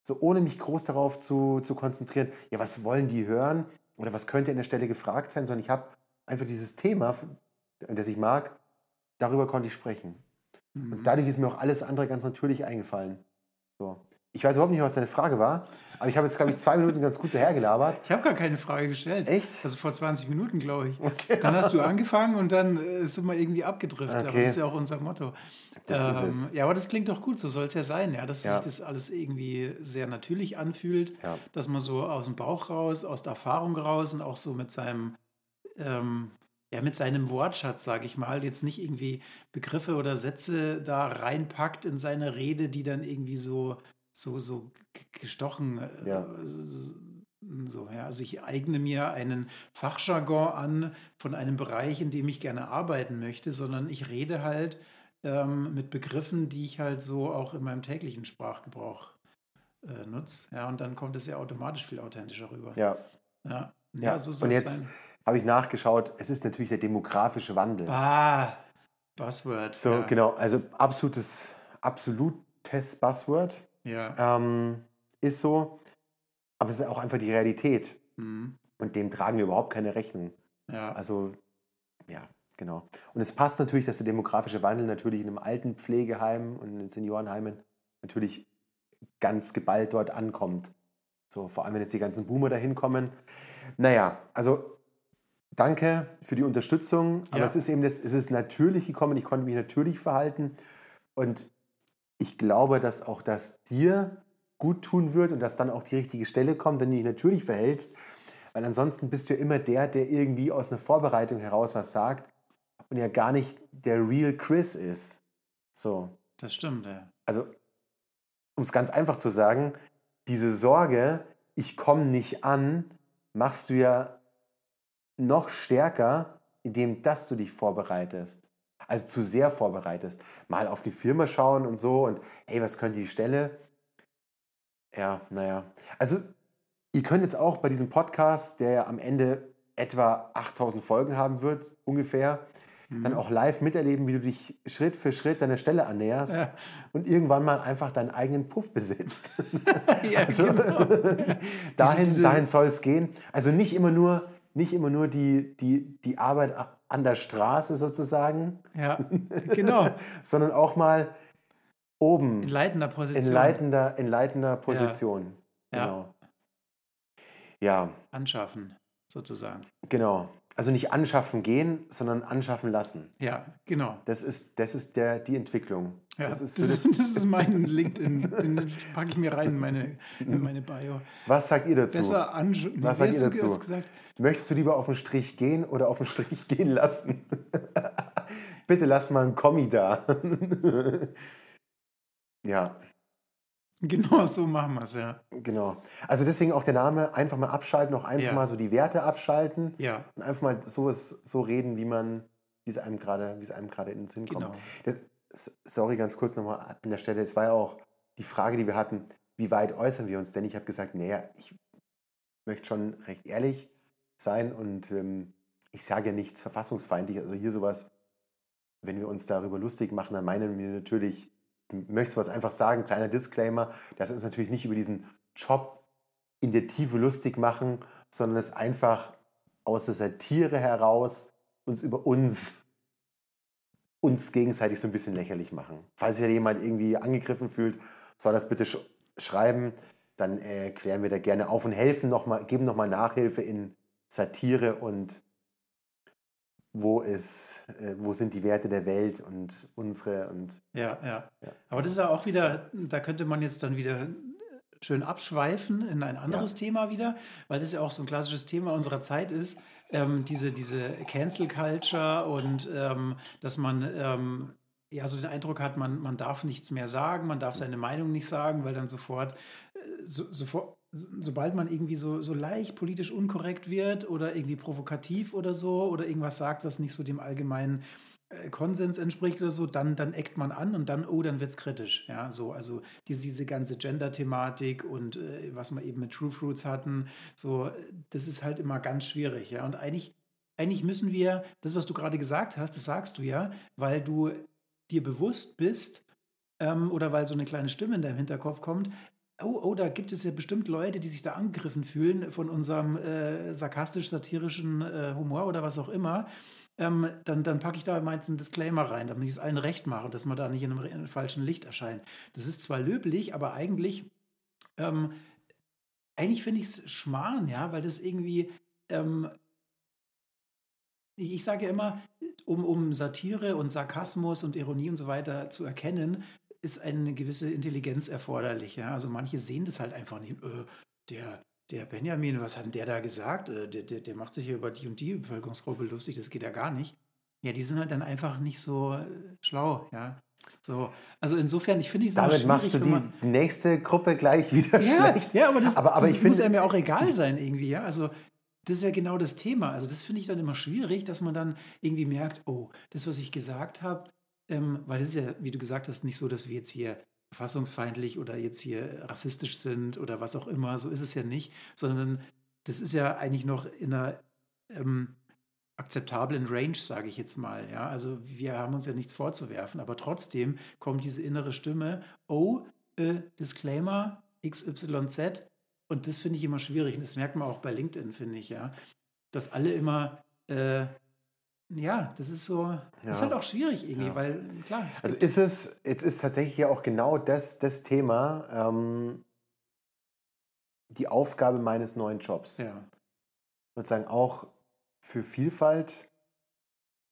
So ohne mich groß darauf zu, zu konzentrieren, ja, was wollen die hören oder was könnte an der Stelle gefragt sein, sondern ich habe einfach dieses Thema, das ich mag, darüber konnte ich sprechen. Mhm. Und dadurch ist mir auch alles andere ganz natürlich eingefallen. So. Ich weiß überhaupt nicht, was deine Frage war, aber ich habe jetzt, glaube ich, zwei Minuten ganz gut dahergelabert. Ich habe gar keine Frage gestellt. Echt? Also vor 20 Minuten, glaube ich. Okay. Dann hast du angefangen und dann äh, sind wir irgendwie abgedriftet. Aber Okay. das ist ja auch unser Motto. Das ist Ähm, es. ja, aber das klingt doch gut, so soll es ja sein, ja, dass Ja. sich das alles irgendwie sehr natürlich anfühlt, Ja. dass man so aus dem Bauch raus, aus der Erfahrung raus und auch so mit seinem, ähm, ja, mit seinem Wortschatz, sage ich mal, jetzt nicht irgendwie Begriffe oder Sätze da reinpackt in seine Rede, die dann irgendwie so, so, so gestochen äh, Ja. so, ja, also ich eigne mir einen Fachjargon an von einem Bereich, in dem ich gerne arbeiten möchte, sondern ich rede halt ähm, mit Begriffen, die ich halt so auch in meinem täglichen Sprachgebrauch äh, nutze. Ja, und dann kommt es ja automatisch viel authentischer rüber. Ja. Ja, ja, Ja, so und soll es jetzt habe ich nachgeschaut, es ist natürlich der demografische Wandel. Ah, Buzzword. So, ja. genau, also absolutes, absolutes Buzzword Ja. ähm, ist so, aber es ist auch einfach die Realität Mhm. und dem tragen wir überhaupt keine Rechnung. Ja. Also, ja, genau. Und es passt natürlich, dass der demografische Wandel natürlich in einem Altenpflegeheim und in den Seniorenheimen natürlich ganz geballt dort ankommt. So, vor allem, wenn jetzt die ganzen Boomer da hinkommen. Naja, also danke für die Unterstützung, aber Ja. es ist eben das, es ist natürlich gekommen, ich konnte mich natürlich verhalten und ich glaube, dass auch das dir gut tun wird und dass dann auch die richtige Stelle kommt, wenn du dich natürlich verhältst, weil ansonsten bist du ja immer der, der irgendwie aus einer Vorbereitung heraus was sagt und ja gar nicht der Real Chris ist. So, Das stimmt, ja. also um es ganz einfach zu sagen, diese Sorge, ich komme nicht an, machst du ja noch stärker, indem dass du dich vorbereitest. Also zu sehr vorbereitest. Mal auf die Firma schauen und so und hey, was könnte die Stelle? Ja, naja. Also ihr könnt jetzt auch bei diesem Podcast, der ja am Ende etwa 8000 Folgen haben wird, ungefähr, dann Mhm. auch live miterleben, wie du dich Schritt für Schritt deiner Stelle annäherst Ja. und irgendwann mal einfach deinen eigenen Puff besitzt. ja, Also, genau. dahin, dahin soll es gehen. Also nicht immer nur, nicht immer nur die, die, die Arbeit an der Straße sozusagen, Ja, genau. sondern auch mal oben In leitender in Position leitender, in leitender Position. Ja. Genau. Ja, anschaffen, sozusagen. genau. Also nicht anschaffen gehen, sondern anschaffen lassen. Ja, genau. Das ist, das ist der, die Entwicklung. Ja, das das, ist für das, ist mein LinkedIn. Den packe ich mir rein in meine, in meine Bio. Was sagt ihr dazu? Besser anschauen. Was sagt ihr dazu? das gesagt? Möchtest du lieber auf den Strich gehen oder auf den Strich gehen lassen? Bitte lass mal einen Kommi da. ja. Genau so machen wir es, ja. Genau. Also deswegen auch der Name, einfach mal abschalten, auch einfach Ja, mal so die Werte abschalten ja, und einfach mal so, so reden, wie man, wie es einem gerade, wie es einem gerade in den Sinn kommt. genau. Das, sorry, ganz kurz nochmal an der Stelle. Es war ja auch die Frage, die wir hatten, wie weit äußern wir uns? Denn ich habe gesagt, naja, ich möchte schon recht ehrlich sein und ähm, ich sage ja nichts verfassungsfeindlich. Also hier sowas, wenn wir uns darüber lustig machen, dann meinen wir natürlich, ich möchte was einfach sagen, kleiner Disclaimer, dass wir uns natürlich nicht über diesen Job in der Tiefe lustig machen, sondern es einfach aus der Satire heraus uns über uns uns gegenseitig so ein bisschen lächerlich machen. Falls sich ja jemand irgendwie angegriffen fühlt, soll das bitte sch schreiben. Dann äh, klären wir da gerne auf und helfen noch mal, geben nochmal Nachhilfe in Satire und wo ist, äh, wo sind die Werte der Welt und unsere und Ja, ja. ja, Aber das ist ja auch wieder, da könnte man jetzt dann wieder schön abschweifen in ein ja, anderes Thema wieder, weil das ja auch so ein klassisches Thema unserer Zeit ist, ähm, diese, diese Cancel Culture und ähm, dass man ähm, ja so den Eindruck hat, man, man darf nichts mehr sagen, man darf seine Meinung nicht sagen, weil dann sofort, äh, so, sofort so- sobald man irgendwie so, so leicht politisch unkorrekt wird oder irgendwie provokativ oder so oder irgendwas sagt, was nicht so dem allgemeinen Konsens entspricht oder so, dann, dann eckt man an und dann, oh, dann wird es kritisch. Ja, so, also diese, diese ganze Gender-Thematik und äh, was wir eben mit True Fruits hatten, so, äh, das ist halt immer ganz schwierig. Ja, und eigentlich, eigentlich müssen wir, das, was du gerade gesagt hast, das sagst du ja, weil du dir bewusst bist ähm, oder weil so eine kleine Stimme in deinem Hinterkopf kommt, oh, oh, da gibt es ja bestimmt Leute, die sich da angegriffen fühlen von unserem äh, sarkastisch-satirischen äh, Humor oder was auch immer. Ähm, dann, dann packe ich da meins einen Disclaimer rein, damit ich es allen recht mache, dass man da nicht in einem, in einem falschen Licht erscheint. Das ist zwar löblich, aber eigentlich, ähm, eigentlich finde ich es Schmarrn, ja, weil das irgendwie, ähm, ich, ich sage ja immer, um, um Satire und Sarkasmus und Ironie und so weiter zu erkennen, ist eine gewisse Intelligenz erforderlich. Ja? Also manche sehen das halt einfach nicht. Äh, der, der Benjamin, was hat denn der da gesagt? Äh, der, der, der macht sich ja über die und die Bevölkerungsgruppe lustig, das geht ja gar nicht. Ja, die sind halt dann einfach nicht so äh, schlau, ja. So, also insofern, ich finde es immer damit machst du die nächste Gruppe gleich wieder Ja, schlecht. ja, aber das, Aber, aber das ich muss einem ja auch egal sein irgendwie, ja. Also das ist ja genau das Thema. Also das finde ich dann immer schwierig, dass man dann irgendwie merkt, oh, das, was ich gesagt habe, ähm, weil es ist ja, wie du gesagt hast, nicht so, dass wir jetzt hier verfassungsfeindlich oder jetzt hier rassistisch sind oder was auch immer. So ist es ja nicht, sondern das ist ja eigentlich noch in einer ähm, akzeptablen Range, sage ich jetzt mal. Ja, also wir haben uns ja nichts vorzuwerfen, aber trotzdem kommt diese innere Stimme, oh, äh, Disclaimer XYZ und das finde ich immer schwierig und das merkt man auch bei LinkedIn, finde ich, ja, dass alle immer, äh, ja, das ist so, das ist halt ja, auch schwierig irgendwie, ja. weil klar, es Also ist es, jetzt ist tatsächlich ja auch genau das, das Thema, ähm, die Aufgabe meines neuen Jobs. ja, Sozusagen auch für Vielfalt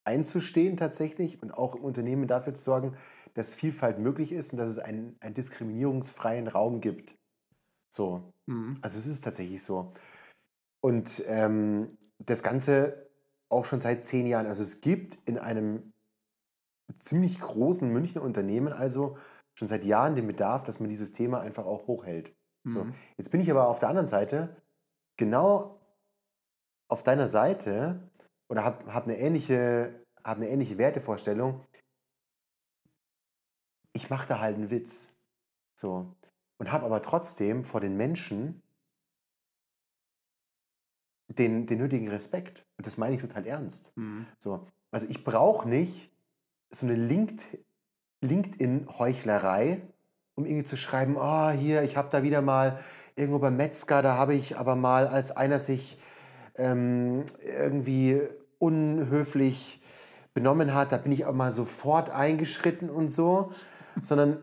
einzustehen tatsächlich und auch im Unternehmen dafür zu sorgen, dass Vielfalt möglich ist und dass es einen, einen diskriminierungsfreien Raum gibt. So, mhm. also es ist tatsächlich so. Und ähm, das Ganze auch schon seit zehn Jahren. Also es gibt in einem ziemlich großen Münchner Unternehmen also schon seit Jahren den Bedarf, dass man dieses Thema einfach auch hochhält. So, Mhm. jetzt bin ich aber auf der anderen Seite genau auf deiner Seite oder habe hab eine, ähnliche, hab eine ähnliche Wertevorstellung. Ich mache da halt einen Witz. So. Und habe aber trotzdem vor den Menschen den, den nötigen Respekt. Und das meine ich total ernst. Mhm. So. Also ich brauche nicht so eine Linked, LinkedIn-Heuchlerei, um irgendwie zu schreiben, oh, hier, ich habe da wieder mal irgendwo beim Metzger, da habe ich aber mal, als einer sich ähm, irgendwie unhöflich benommen hat, da bin ich auch mal sofort eingeschritten und so, sondern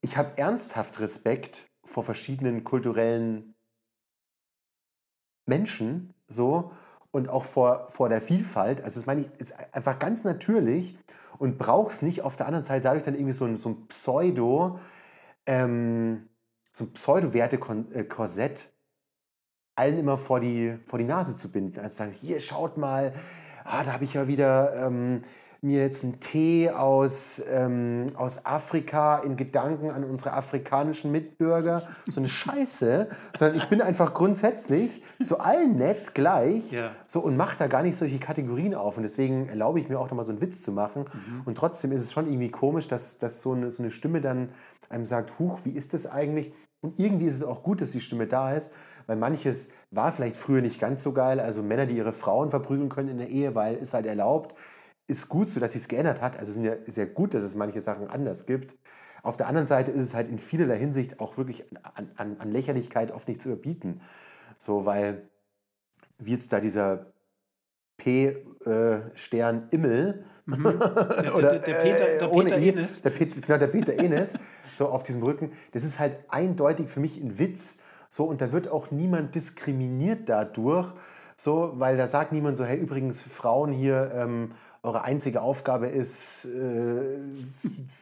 ich habe ernsthaft Respekt vor verschiedenen kulturellen Menschen so und auch vor, vor der Vielfalt. Also das meine ich, ist einfach ganz natürlich und brauchst nicht auf der anderen Seite dadurch dann irgendwie so ein, so ein Pseudo, ähm, so ein Pseudo-Werte-Korsett allen immer vor die, vor die Nase zu binden. Also sagen, hier, schaut mal, ah, da habe ich ja wieder ähm, mir jetzt einen Tee aus, ähm, aus Afrika in Gedanken an unsere afrikanischen Mitbürger. So eine Scheiße. Sondern ich bin einfach grundsätzlich zu allen nett gleich Ja. so, und mache da gar nicht solche Kategorien auf. Und deswegen erlaube ich mir auch mal so einen Witz zu machen. Mhm. Und trotzdem ist es schon irgendwie komisch, dass, dass so, eine, so eine Stimme dann einem sagt, huch, wie ist das eigentlich? Und irgendwie ist es auch gut, dass die Stimme da ist, weil manches war vielleicht früher nicht ganz so geil. Also Männer, die ihre Frauen verprügeln können in der Ehe, weil es halt erlaubt, ist gut, so dass sich es geändert hat. Also es ist ja sehr gut, dass es manche Sachen anders gibt. Auf der anderen Seite ist es halt in vielerlei Hinsicht auch wirklich an, an, an Lächerlichkeit oft nicht zu überbieten. So, weil wie jetzt da dieser P-Stern Immel Mhm. Der, der, oder der, der Peter, äh, der ohne Peter I, Enes. Der Peter, genau, der Peter Enes, so auf diesem Rücken. Das ist halt eindeutig für mich ein Witz. So, und da wird auch niemand diskriminiert dadurch. So, weil da sagt niemand so, hey, übrigens, Frauen hier, ähm, eure einzige Aufgabe ist, äh,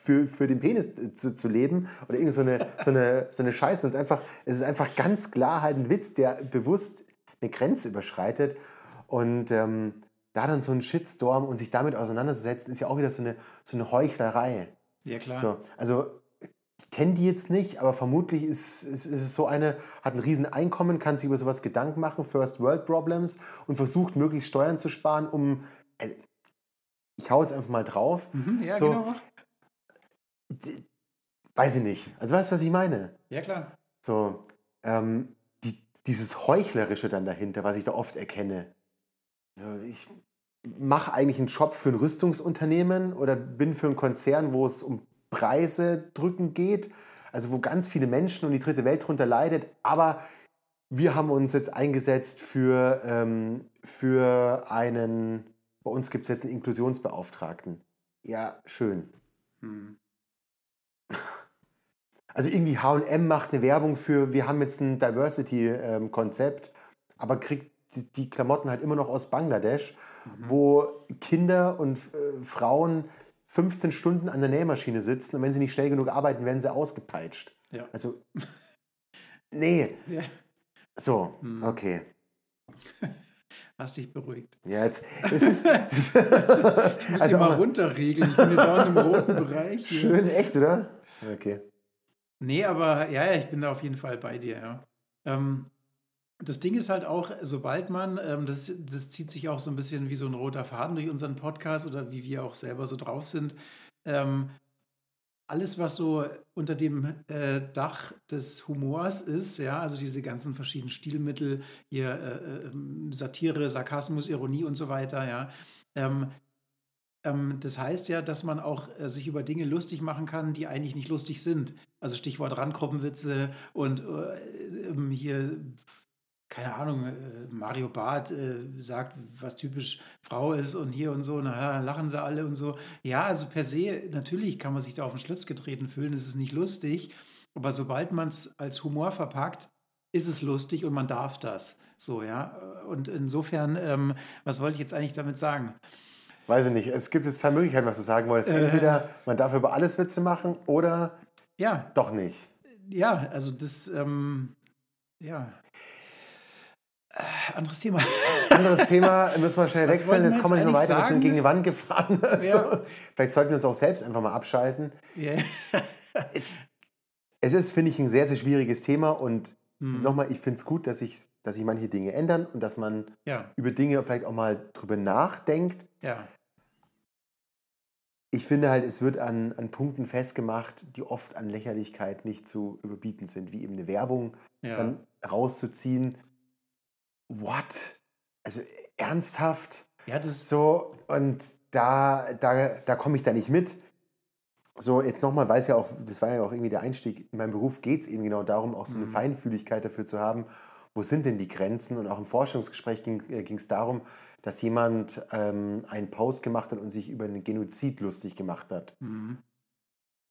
für, für den Penis zu, zu leben. Oder irgend so eine, so eine, so eine Scheiße. Und es ist, einfach, es ist einfach ganz klar halt ein Witz, der bewusst eine Grenze überschreitet. Und ähm, da dann so ein Shitstorm und sich damit auseinanderzusetzen, ist ja auch wieder so eine, so eine Heuchlerei. Ja, klar. So, also ich kenne die jetzt nicht, aber vermutlich ist, ist, ist es so eine, hat ein riesen Einkommen, kann sich über sowas Gedanken machen, First World Problems und versucht möglichst Steuern zu sparen, um, äh, ich hau jetzt einfach mal drauf, Mhm, ja, So. genau. Weiß ich nicht. Also weißt du, was ich meine? Ja, klar. So, ähm, die, dieses Heuchlerische dann dahinter, was ich da oft erkenne. Ich mache eigentlich einen Job für ein Rüstungsunternehmen oder bin für einen Konzern, wo es um Preise drücken geht, also wo ganz viele Menschen und die dritte Welt drunter leidet, aber wir haben uns jetzt eingesetzt für, ähm, für einen, bei uns gibt es jetzt einen Inklusionsbeauftragten. Ja, schön. Hm. Also irgendwie HM macht eine Werbung für, wir haben jetzt ein Diversity-Konzept, aber kriegt die, die Klamotten halt immer noch aus Bangladesch, wo Kinder und äh, Frauen 15 Stunden an der Nähmaschine sitzen und wenn sie nicht schnell genug arbeiten, werden sie ausgepeitscht. Ja. Also, nee. ja. So, Hm. okay. Hast dich beruhigt. Ja, jetzt, es ist, das, Ich muss also mal runterregeln. Ich bin dauernd im roten Bereich. Hier. schön, echt, oder? Okay. Nee, aber ja, ja, ich bin da auf jeden Fall bei dir, ja. Ähm, das Ding ist halt auch, sobald man, ähm, das, das zieht sich auch so ein bisschen wie so ein roter Faden durch unseren Podcast oder wie wir auch selber so drauf sind. Ähm, alles, was so unter dem äh, Dach des Humors ist, ja, also diese ganzen verschiedenen Stilmittel, hier äh, ähm, Satire, Sarkasmus, Ironie und so weiter, ja. Ähm, ähm, das heißt ja, dass man auch äh, sich über Dinge lustig machen kann, die eigentlich nicht lustig sind. Also Stichwort Randgruppenwitze und äh, ähm, hier, keine Ahnung, äh, Mario Barth äh, sagt, was typisch Frau ist und hier und so, na, dann lachen sie alle und so. Ja, also per se, natürlich kann man sich da auf den Schlips getreten fühlen, es ist nicht lustig, aber sobald man es als Humor verpackt, ist es lustig und man darf das. So, ja. Und insofern, ähm, was wollte ich jetzt eigentlich damit sagen? Weiß ich nicht. Es gibt jetzt zwei Möglichkeiten, was du sagen wolltest. Äh. Entweder man darf über alles Witze machen oder Ja, doch nicht. ja, also das, ähm, ja. Äh, anderes Thema. Anderes Thema, müssen wir schnell Was wechseln. wir Jetzt kommen wir nicht mehr weiter, wir sind gegen die Wand gefahren. Ja. So. Vielleicht sollten wir uns auch selbst einfach mal abschalten. Ja. Es ist, finde ich, ein sehr, sehr schwieriges Thema und Hm. nochmal, ich finde es gut, dass sich dass sich manche Dinge ändern und dass man Ja, über Dinge vielleicht auch mal drüber nachdenkt. ja, Ich finde halt, es wird an, an Punkten festgemacht, die oft an Lächerlichkeit nicht zu überbieten sind, wie eben eine Werbung ja. dann rauszuziehen. What? Also ernsthaft? Ja, das, So, und da, da, da komme ich da nicht mit. So, jetzt nochmal, weiß ja auch, das war ja auch irgendwie der Einstieg. In meinem Beruf geht es eben genau darum, auch so eine Mhm. Feinfühligkeit dafür zu haben, wo sind denn die Grenzen? Und auch im Forschungsgespräch ging es darum, dass jemand ähm, einen Post gemacht hat und sich über einen Genozid lustig gemacht hat. mhm.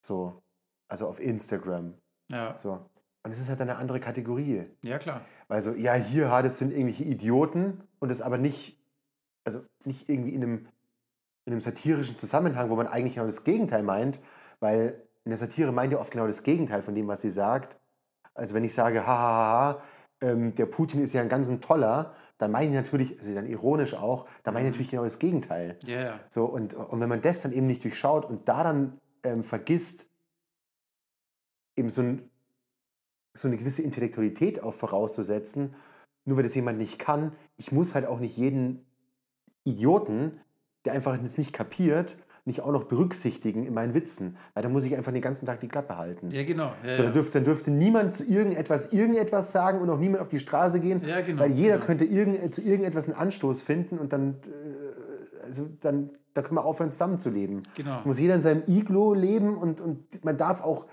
So, also auf Instagram. ja, So. Und es ist halt eine andere Kategorie. ja, klar. Weil so, ja, hier, ha, das sind irgendwelche Idioten und das aber nicht, also nicht irgendwie in einem, in einem satirischen Zusammenhang, wo man eigentlich genau das Gegenteil meint, weil eine Satire meint ja oft genau das Gegenteil von dem, was sie sagt. Also wenn ich sage, ha, ha, ha, ha, ähm, der Putin ist ja ein ganz ein toller, dann meine ich natürlich, also dann ironisch auch, dann meine ich Mhm. natürlich genau das Gegenteil. Ja, ja. So, und, und wenn man das dann eben nicht durchschaut und da dann ähm, vergisst, eben so, ein, so eine gewisse Intellektualität auch vorauszusetzen, nur weil das jemand nicht kann, ich muss halt auch nicht jeden Idioten, der einfach das nicht kapiert, nicht auch noch berücksichtigen in meinen Witzen, weil dann muss ich einfach den ganzen Tag die Klappe halten. Ja, genau. Ja, So, dann, dürfte, dann dürfte niemand zu irgendetwas irgendetwas sagen und auch niemand auf die Straße gehen, Ja, genau, weil jeder genau. könnte irgend, zu irgendetwas einen Anstoß finden und dann, äh, also dann, da können wir aufhören zusammenzuleben. Genau. Muss jeder in seinem Iglo leben und, und man darf auch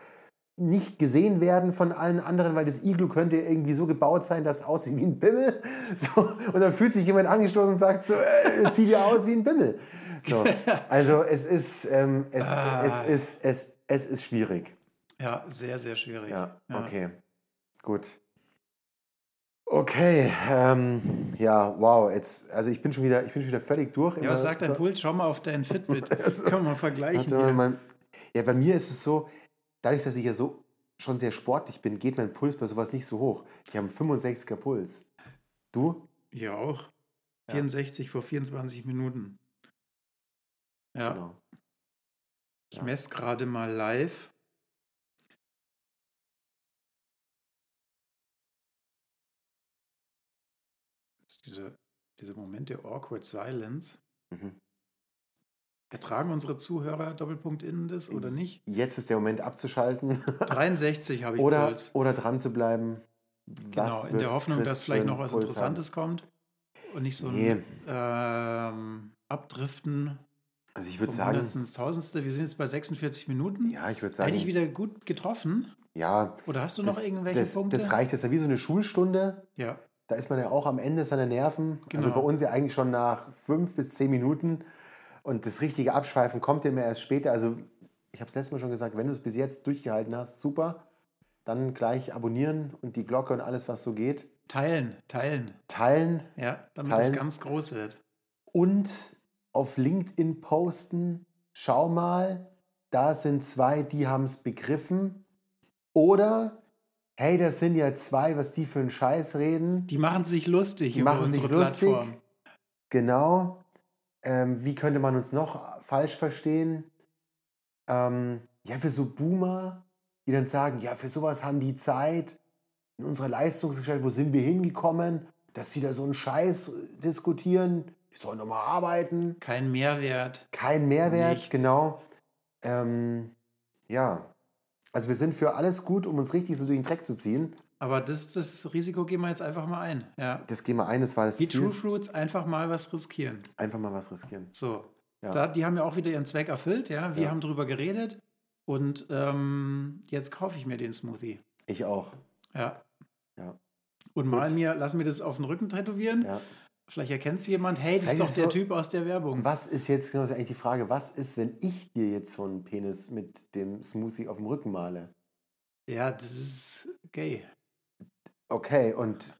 nicht gesehen werden von allen anderen, weil das Iglo könnte irgendwie so gebaut sein, dass es aussieht wie ein Bimmel. So, und dann fühlt sich jemand angestoßen und sagt so, äh, es sieht ja aus wie ein Bimmel. So, also es ist, ähm, es, Ah. es, ist, es, es ist schwierig. Ja, sehr, sehr schwierig. Ja, Ja. okay. Gut. Okay, ähm, ja, wow, jetzt, also ich bin schon wieder, ich bin schon wieder völlig durch. Ja, was sagt dein so- Puls? Schau mal auf dein Fitbit. Also, Können wir mal vergleichen. Warte ja, bei mir ist es so, dadurch, dass ich ja so schon sehr sportlich bin, geht mein Puls bei sowas nicht so hoch. Ich habe einen 65er Puls. Du? Ja, auch. Ja. 64 vor 24 Minuten. Ja, Genau. ich ja. messe gerade mal live. Diese, diese Momente Awkward Silence. Mhm. Ertragen unsere Zuhörer Doppelpunkt innen das oder nicht? Jetzt ist der Moment abzuschalten 63 habe ich oder, Puls. oder dran zu bleiben. Genau, in der Hoffnung, Chris dass vielleicht noch was Puls haben? Interessantes kommt und nicht so ein Nee. ähm, Abdriften Also ich würde sagen, ins Tausendste. Wir sind jetzt bei 46 Minuten. ja, ich würde sagen, Eigentlich wieder gut getroffen. ja, Oder hast du noch das, irgendwelche das, Punkte? das reicht, das ist ja wie so eine Schulstunde. Ja, Da ist man ja auch am Ende seiner Nerven. Also Genau. bei uns ja eigentlich schon nach fünf bis zehn Minuten. Und das richtige Abschweifen kommt ja immer erst später. Also ich habe es letztes Mal schon gesagt, wenn du es bis jetzt durchgehalten hast, super. Dann gleich abonnieren und die Glocke und alles, was so geht. teilen, teilen. Teilen Ja, damit Teilen. es ganz groß wird. und auf LinkedIn posten. Schau mal, da sind zwei, die haben es begriffen. Oder, hey, das sind ja zwei, was die für einen Scheiß reden. Die machen sich lustig Die über machen sich unsere lustig. Plattform. Genau. Ähm, wie könnte man uns noch falsch verstehen? Ähm, ja, für so Boomer, die dann sagen, ja, für sowas haben die Zeit. In unserer Leistungsgesellschaft, wo sind wir hingekommen? Dass sie da so einen Scheiß diskutieren. Die sollen doch mal arbeiten. Kein Mehrwert. Kein Mehrwert, Nichts. genau. Ähm, ja. Also wir sind für alles gut, um uns richtig so durch den Dreck zu ziehen. Aber das, das Risiko gehen wir jetzt einfach mal ein. Ja. Das gehen wir ein, das war das Wie Ziel. True Fruits einfach mal was riskieren. Einfach mal was riskieren. So. Ja. Da, die haben ja auch wieder ihren Zweck erfüllt, ja. Wir Ja. haben drüber geredet und ähm, jetzt kaufe ich mir den Smoothie. Ich auch. Ja. Ja. Und Gut. mal mir, lass mir das auf den Rücken tätowieren. Ja. Vielleicht erkennt es jemand, hey, das ist Vielleicht doch ist der so- Typ aus der Werbung. Was ist jetzt genau eigentlich die Frage, was ist, wenn ich dir jetzt so einen Penis mit dem Smoothie auf dem Rücken male? Ja, das ist gay. Okay, und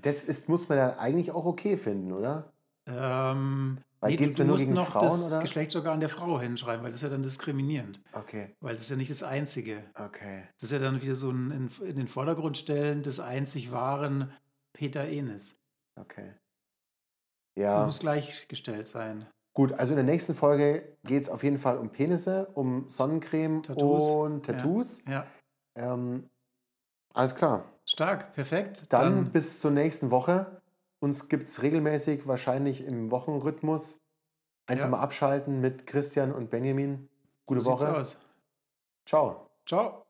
das ist, muss man dann eigentlich auch okay finden, oder? Ähm, Weil nee, geht's du, du musst noch Frauen, das oder? Geschlecht sogar an der Frau hinschreiben, weil das ist ja dann diskriminierend. Okay, Weil das ist ja nicht das Einzige. okay. Das ist ja dann wieder so ein in, in den Vordergrund stellen des einzig wahren Peter Enes. Okay. Ja. Ja, Muss gleichgestellt sein. gut. Also in der nächsten Folge geht es auf jeden Fall um Penisse, um Sonnencreme Tattoos. und Tattoos. Ja, Ähm, alles klar. Stark, perfekt. Dann, bis zur nächsten Woche. Uns gibt es regelmäßig, wahrscheinlich im Wochenrhythmus. Einfach Ja. mal abschalten mit Christian und Benjamin. Gute so Woche. Ciao. Ciao.